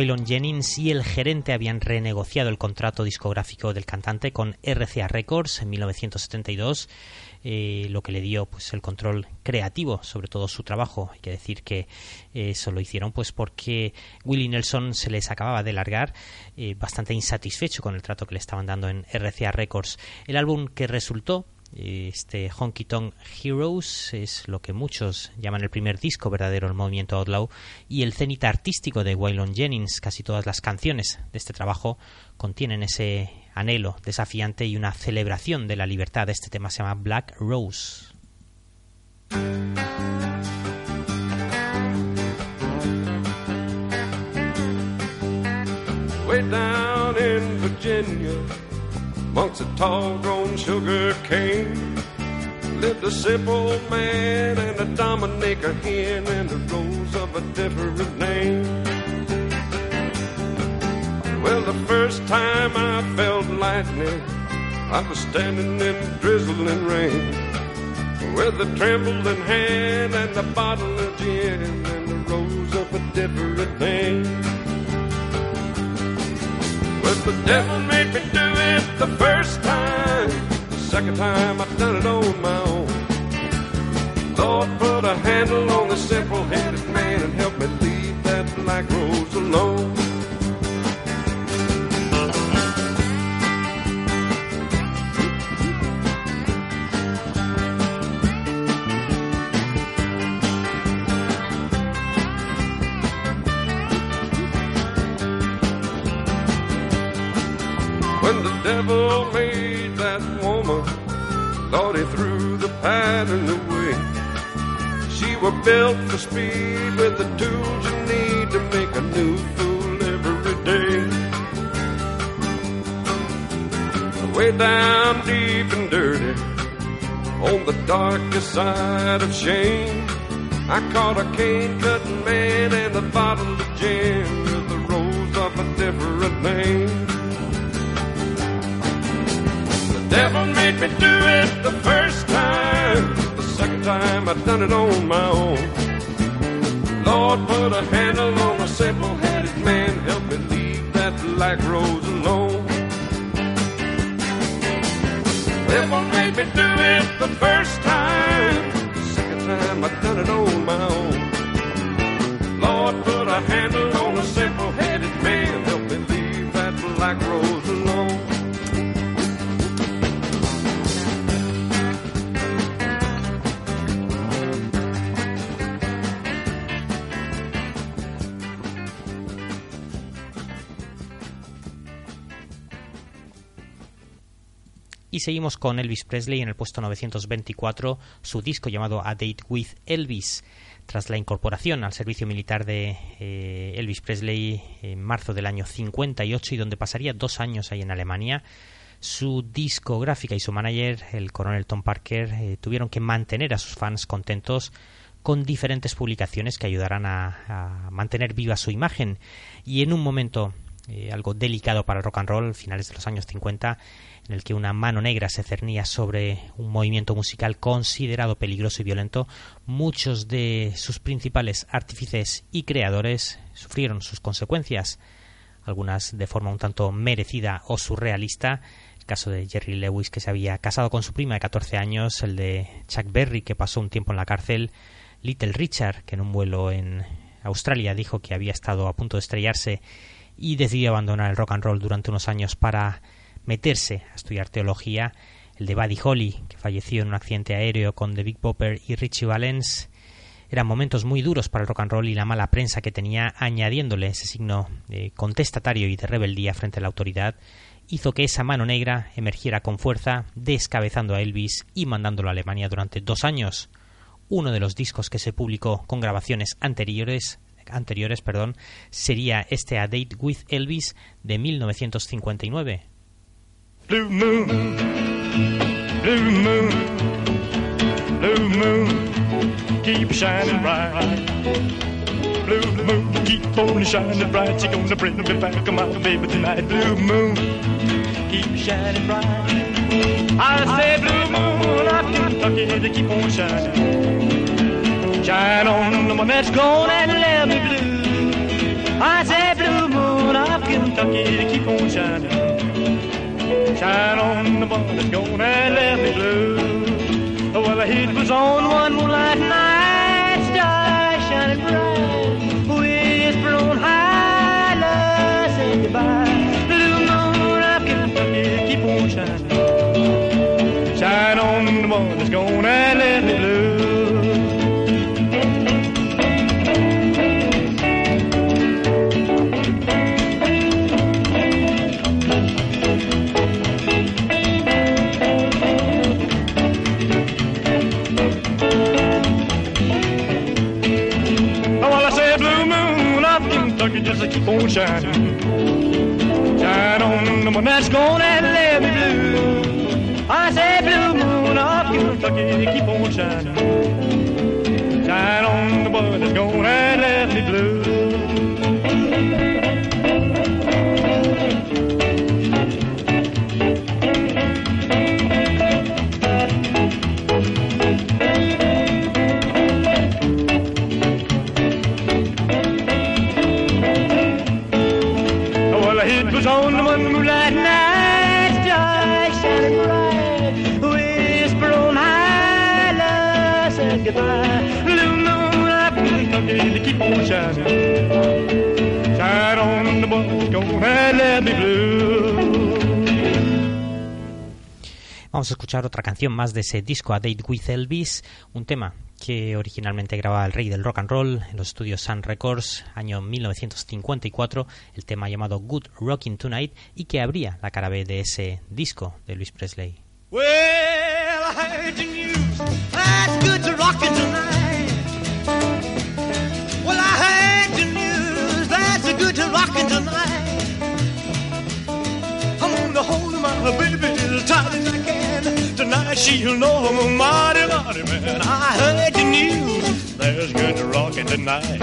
Waylon Jennings y el gerente habían renegociado el contrato discográfico del cantante con RCA Records en 1972, eh, lo que le dio pues el control creativo sobre todo su trabajo. Hay que decir que eh, eso lo hicieron pues porque Willie Nelson se les acababa de largar, eh, bastante insatisfecho con el trato que le estaban dando en RCA Records. El álbum que resultó este Honky Tonk Heroes es lo que muchos llaman el primer disco verdadero del movimiento Outlaw y el cenit artístico de Waylon Jennings. Casi todas las canciones de este trabajo contienen ese anhelo desafiante y una celebración de la libertad. Este tema se llama Black Rose. Amongst a tall grown sugar cane, lived a simple man and a Dominica hen and a rose of a different name. Well, the first time I felt lightning, I was standing in drizzling rain with a trembling hand and a bottle of gin and a rose of a different name. But the devil made me do it the first time. The second time I done it on side of shame, I caught a cane cutting man and a bottle of gin with a rose of a different name. The devil made me do it the first time. The second time I done it on my own. Lord, put a handle on a simple-headed man. Help me leave that black rose alone. The Devil made me do it the first Seguimos con Elvis Presley en el puesto 924, su disco llamado A Date with Elvis. Tras la incorporación al servicio militar de eh, Elvis Presley en marzo del año 58 y donde pasaría dos años ahí en Alemania, su discográfica y su manager, el coronel Tom Parker, eh, tuvieron que mantener a sus fans contentos con diferentes publicaciones que ayudarán a, a mantener viva su imagen. Y en un momento eh, algo delicado para el rock and roll, finales de los años 50, en el que una mano negra se cernía sobre un movimiento musical considerado peligroso y violento, muchos de sus principales artífices y creadores sufrieron sus consecuencias, algunas de forma un tanto merecida o surrealista, el caso de Jerry Lewis que se había casado con su prima de 14 años, el de Chuck Berry que pasó un tiempo en la cárcel, Little Richard que en un vuelo en Australia dijo que había estado a punto de estrellarse y decidió abandonar el rock and roll durante unos años para meterse a estudiar teología, el de Buddy Holly, que falleció en un accidente aéreo con The Big Bopper y Richie Valens, eran momentos muy duros para el rock and roll y la mala prensa que tenía, añadiéndole ese signo de contestatario y de rebeldía frente a la autoridad, hizo que esa mano negra emergiera con fuerza, descabezando a Elvis y mandándolo a Alemania durante dos años. Uno de los discos que se publicó con grabaciones anteriores anteriores, perdón, sería este A Date with Elvis de 1959. Blue moon, blue moon, blue moon, keep shining bright. Blue moon, keep on shining bright. You're gonna bring me back, my baby, tonight. Blue moon, keep shining bright. I say, blue moon, up Kentucky, to keep on shining. Shine on the one that's gone and left me blue. I say, blue moon of Kentucky, to keep on shining. Shine on the one that's gone and left me blue. Well, the heat was on one moonlight night, stars shining bright, whisper on high, love say goodbye. Blue moon of Kentucky, keep on shining. Shine on the one that's gone and left me blue. Just to keep on shining. Shine on the one that's gone and let me blue. I say blue moon of Kentucky keep on shining. Shine on the one that's gone and let me blue. Vamos a escuchar otra canción más de ese disco A Date with Elvis, un tema que originalmente grababa el rey del rock and roll en los estudios Sun Records, año 1954, el tema llamado Good Rockin' Tonight y que abría la cara B de ese disco de Elvis Presley. She'll know I'm a mighty, mighty man. I heard the news. There's good to rockin' tonight.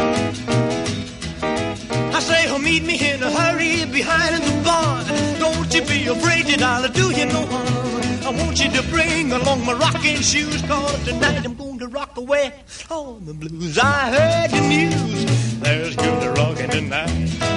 I say, oh, meet me in a hurry behind the barn. Don't you be afraid that I'll do you no harm. I want you to bring along my rocking shoes, cause tonight I'm going to rock away all the blues. I heard the news. There's good to rockin' tonight.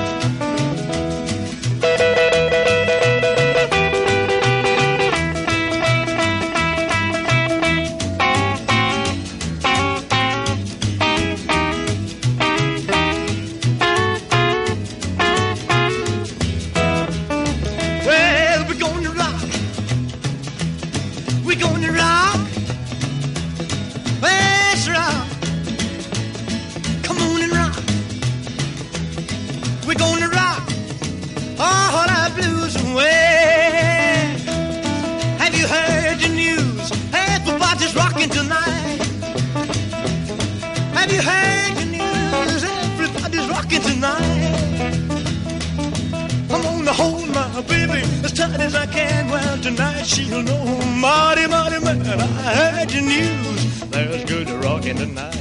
Tonight she'll know, mighty, mighty man, I heard the news. There's good rockin' tonight.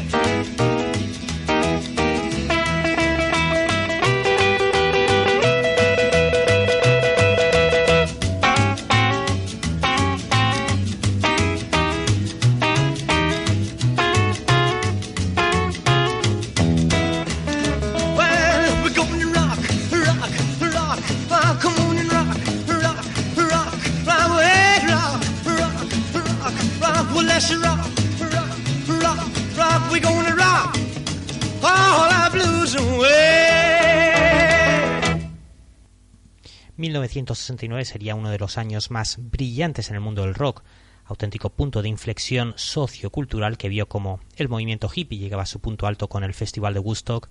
1969 sería uno de los años más brillantes en el mundo del rock, auténtico punto de inflexión sociocultural que vio como el movimiento hippie llegaba a su punto alto con el Festival de Woodstock,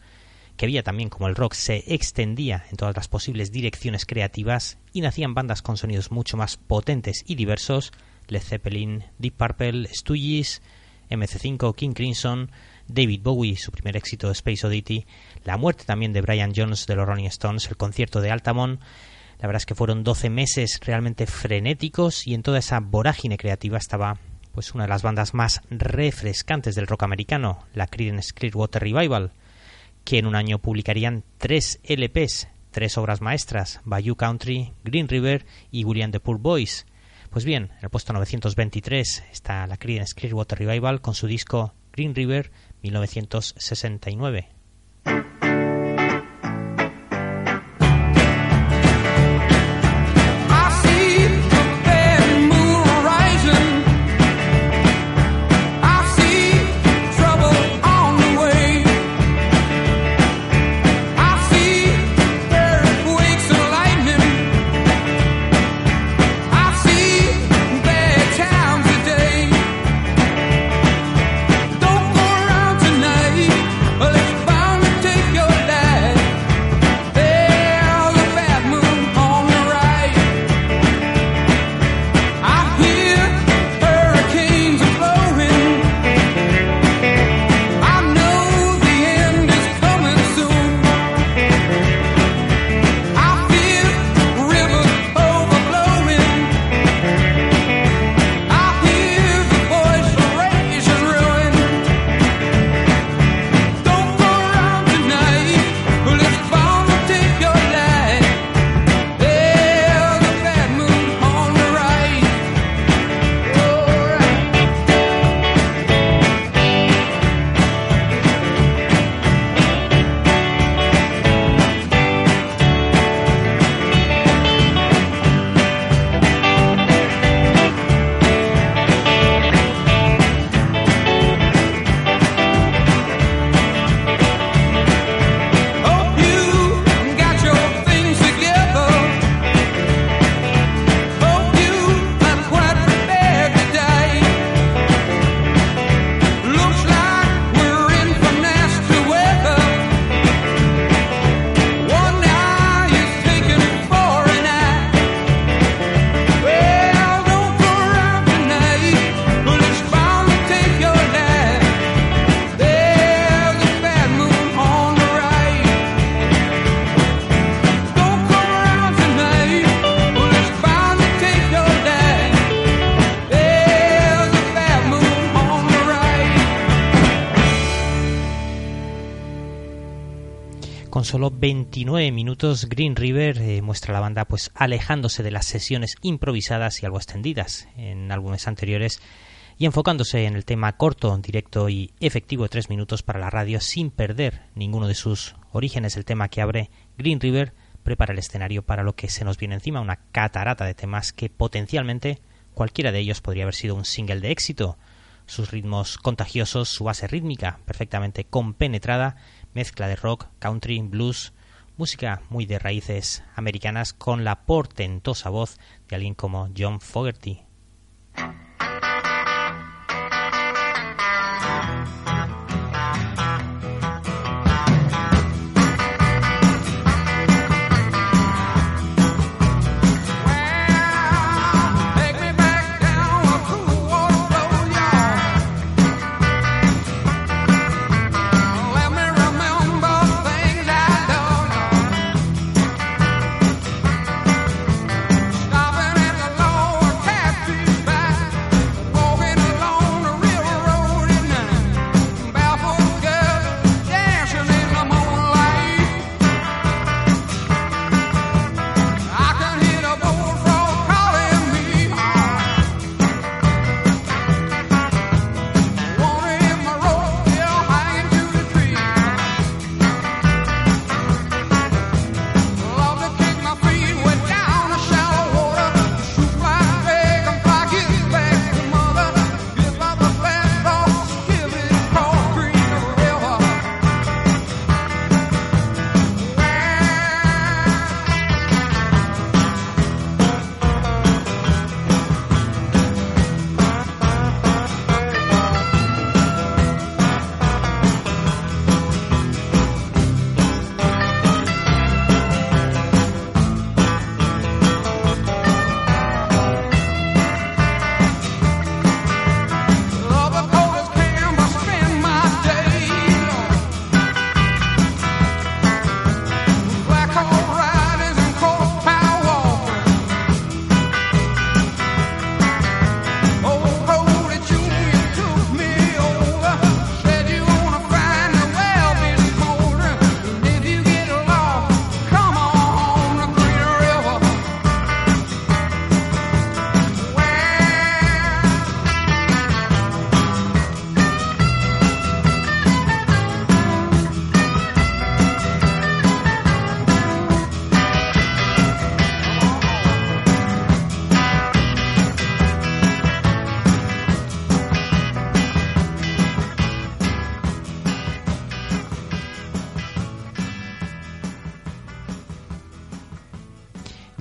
que veía también como el rock se extendía en todas las posibles direcciones creativas y nacían bandas con sonidos mucho más potentes y diversos, Led Zeppelin, Deep Purple, Stooges, MC5, King Crimson, David Bowie, su primer éxito Space Oddity, la muerte también de Brian Jones de los Rolling Stones, el concierto de Altamont, la verdad es que fueron 12 meses realmente frenéticos y en toda esa vorágine creativa estaba pues una de las bandas más refrescantes del rock americano, la Creedence Clearwater Revival, que en un año publicarían tres LPs, tres obras maestras, Bayou Country, Green River y William the Poor Boys. Pues bien, en el puesto 923 está la Creedence Clearwater Revival con su disco Green River 1969. Solo 29 minutos, Green River eh, muestra a la banda pues alejándose de las sesiones improvisadas y algo extendidas en álbumes anteriores y enfocándose en el tema corto, directo y efectivo de 3 minutos para la radio sin perder ninguno de sus orígenes. El tema que abre Green River prepara el escenario para lo que se nos viene encima, una catarata de temas que potencialmente cualquiera de ellos podría haber sido un single de éxito. Sus ritmos contagiosos, su base rítmica perfectamente compenetrada mezcla de rock, country, blues, música muy de raíces americanas con la portentosa voz de alguien como John Fogerty.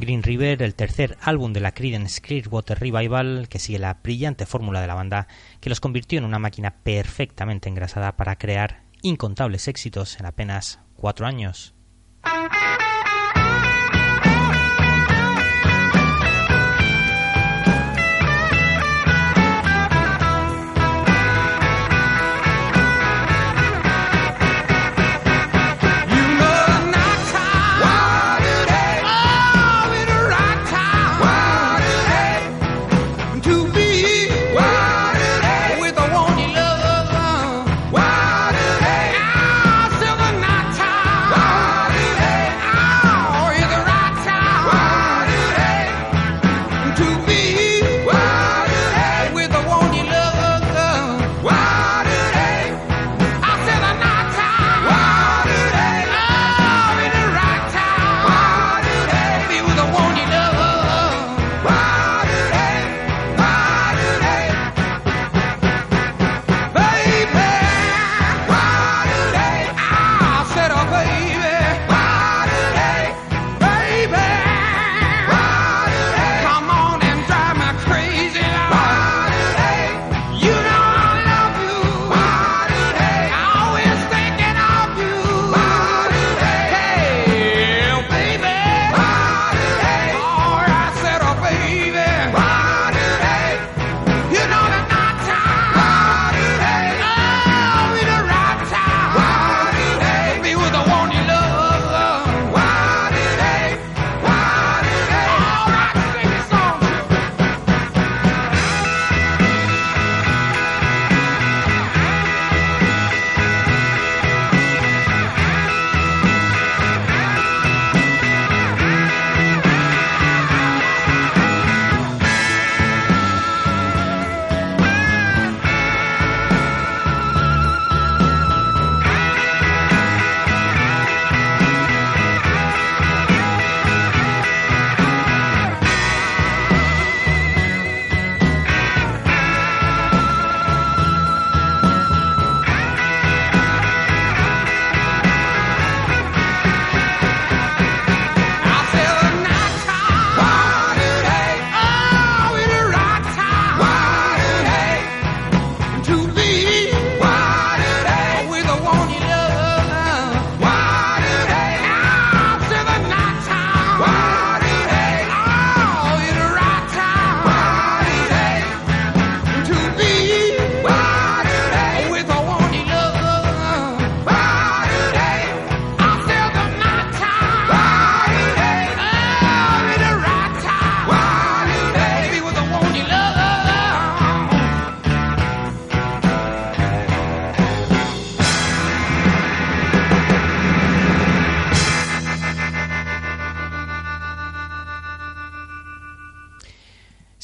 Green River, el tercer álbum de la Creedence Clearwater Revival, que sigue la brillante fórmula de la banda que los convirtió en una máquina perfectamente engrasada para crear incontables éxitos en apenas cuatro años.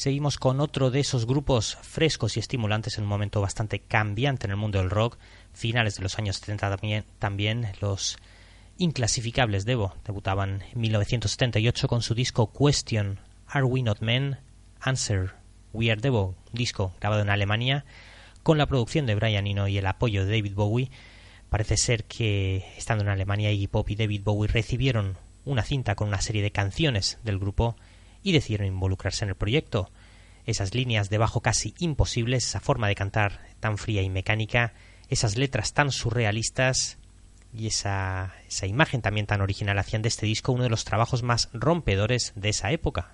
Seguimos con otro de esos grupos frescos y estimulantes en un momento bastante cambiante en el mundo del rock. Finales de los años 70 también, también los inclasificables Devo debutaban en 1978 con su disco Question, Are We Not Men? Answer, We Are Devo, disco grabado en Alemania con la producción de Brian Eno y el apoyo de David Bowie. Parece ser que estando en Alemania Iggy Pop y David Bowie recibieron una cinta con una serie de canciones del grupo y decidieron involucrarse en el proyecto. Esas líneas de bajo casi imposibles, esa forma de cantar tan fría y mecánica, esas letras tan surrealistas y esa, esa imagen también tan original hacían de este disco uno de los trabajos más rompedores de esa época.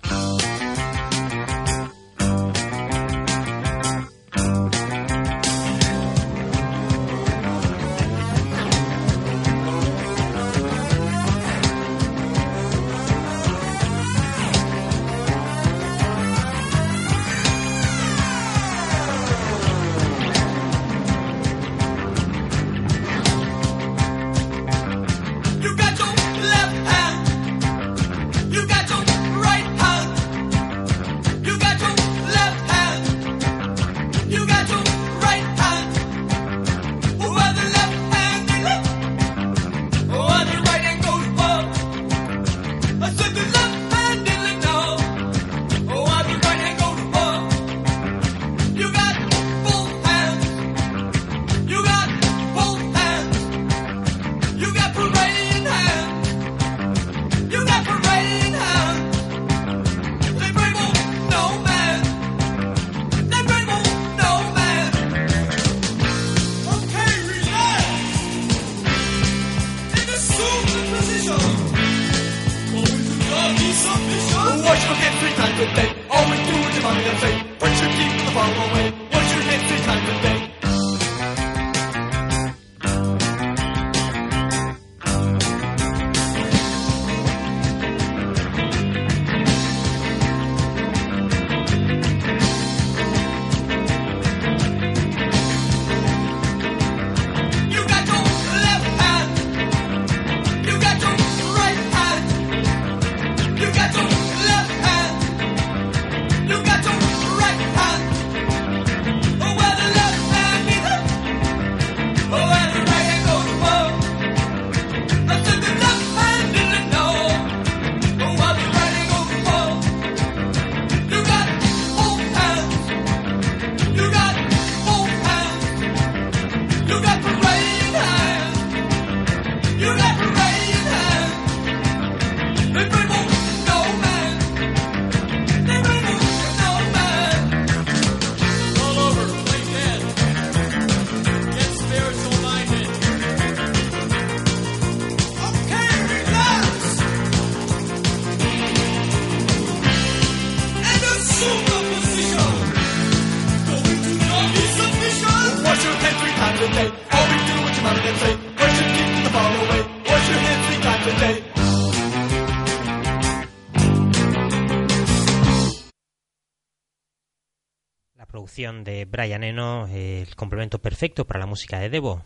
Producción de Brian Eno, el complemento perfecto para la música de Devo.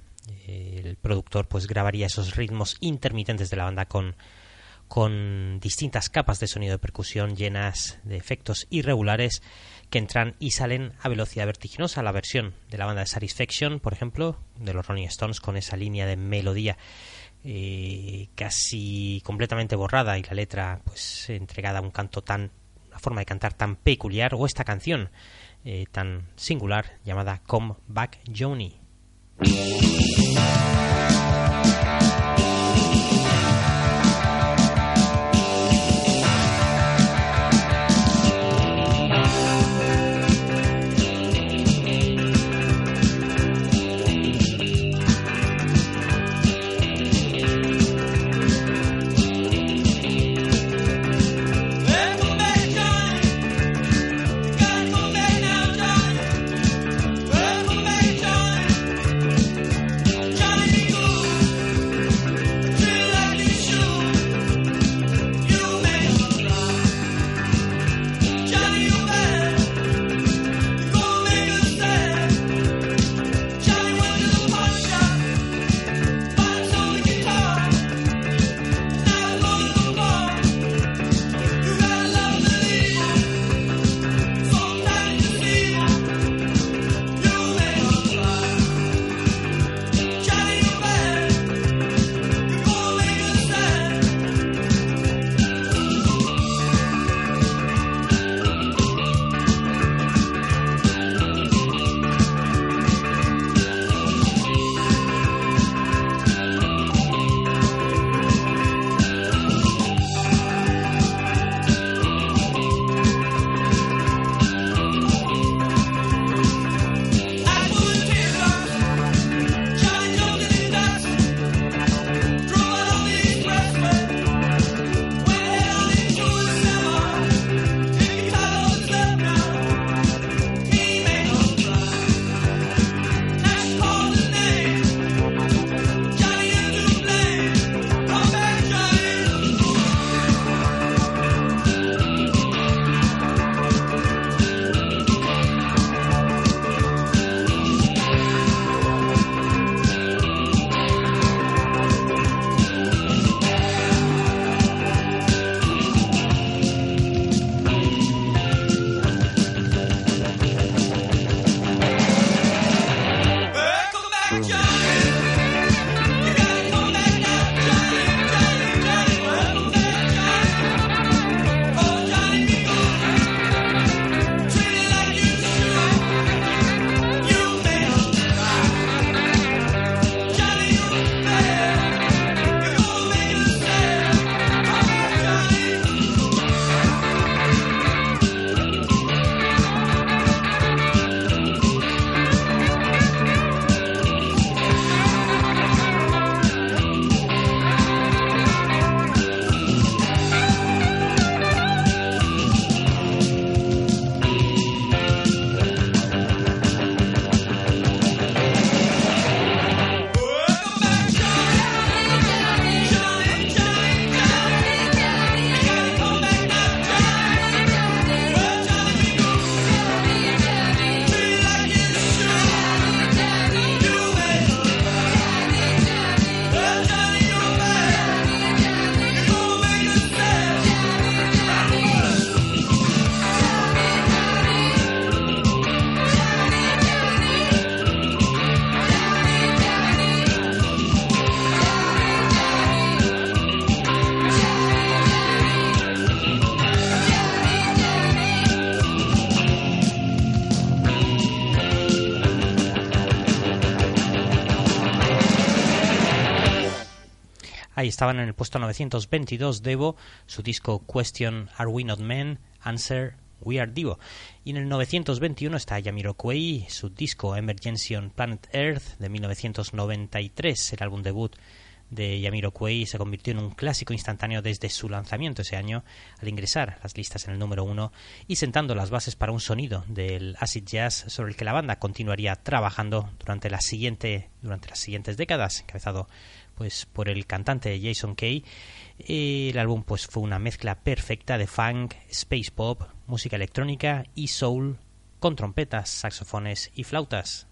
El productor pues grabaría esos ritmos intermitentes de la banda con, con distintas capas de sonido de percusión llenas de efectos irregulares que entran y salen a velocidad vertiginosa. La versión de la banda de Satisfaction, por ejemplo, de los Rolling Stones, con esa línea de melodía eh, casi completamente borrada y la letra pues entregada a un canto tan una forma de cantar tan peculiar o esta canción eh, tan singular llamada Come Back Johnny. Estaban en el puesto 922 Devo, su disco Question Are We Not Men? Answer We Are Devo. Y en el 921 está Yamiroquai, su disco Emergency on Planet Earth de 1993, el álbum debut de Yamiroquai se convirtió en un clásico instantáneo desde su lanzamiento ese año, al ingresar las listas en el número uno y sentando las bases para un sonido del acid jazz sobre el que la banda continuaría trabajando durante, la siguiente, durante las siguientes décadas, encabezado pues por el cantante Jason Kay. El álbum pues fue una mezcla perfecta de funk, space pop, música electrónica y soul con trompetas, saxofones y flautas.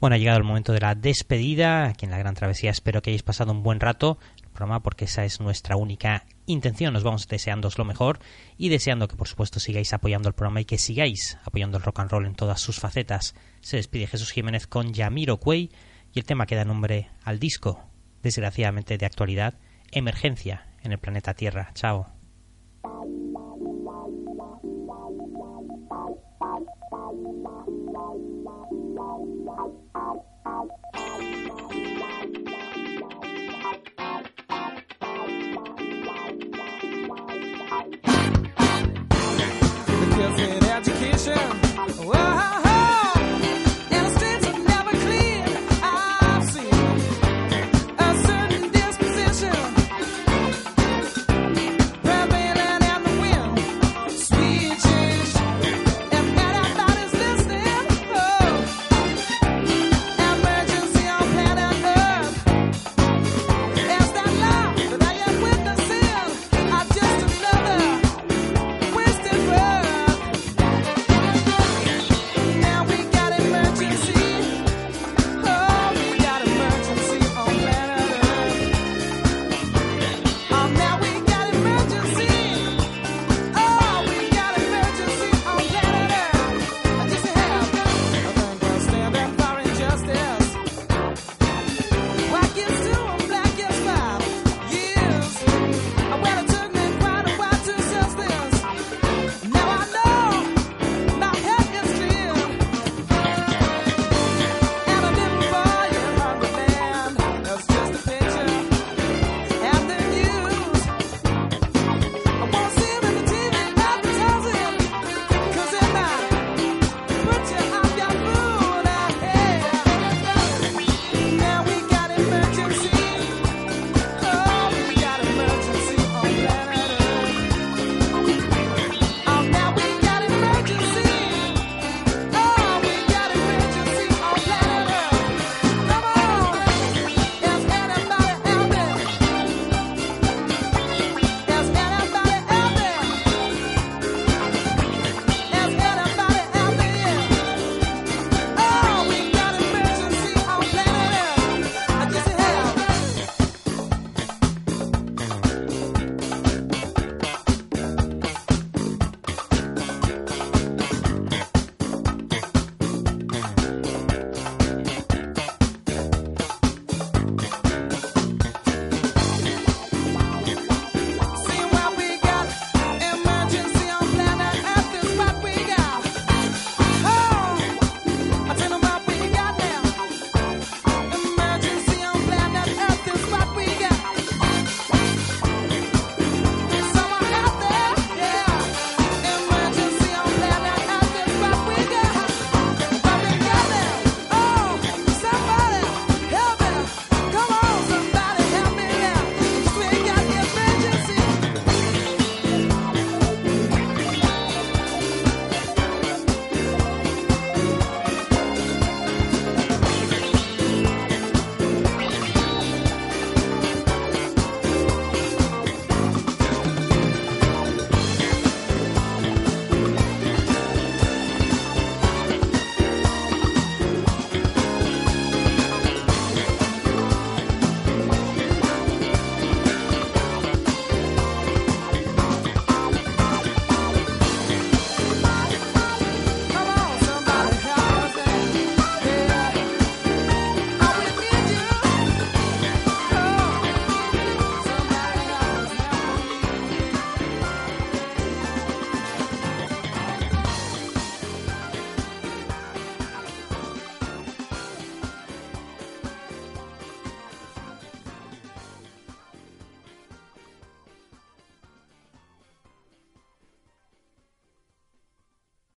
Bueno, ha llegado el momento de la despedida aquí en la Gran Travesía. Espero que hayáis pasado un buen rato el programa porque esa es nuestra única intención. Nos vamos deseándoos lo mejor y deseando que por supuesto sigáis apoyando el programa y que sigáis apoyando el rock and roll en todas sus facetas. Se despide Jesús Jiménez con Yamiro Cuey y el tema que da nombre al disco, desgraciadamente de actualidad, Emergencia en el planeta Tierra. Chao.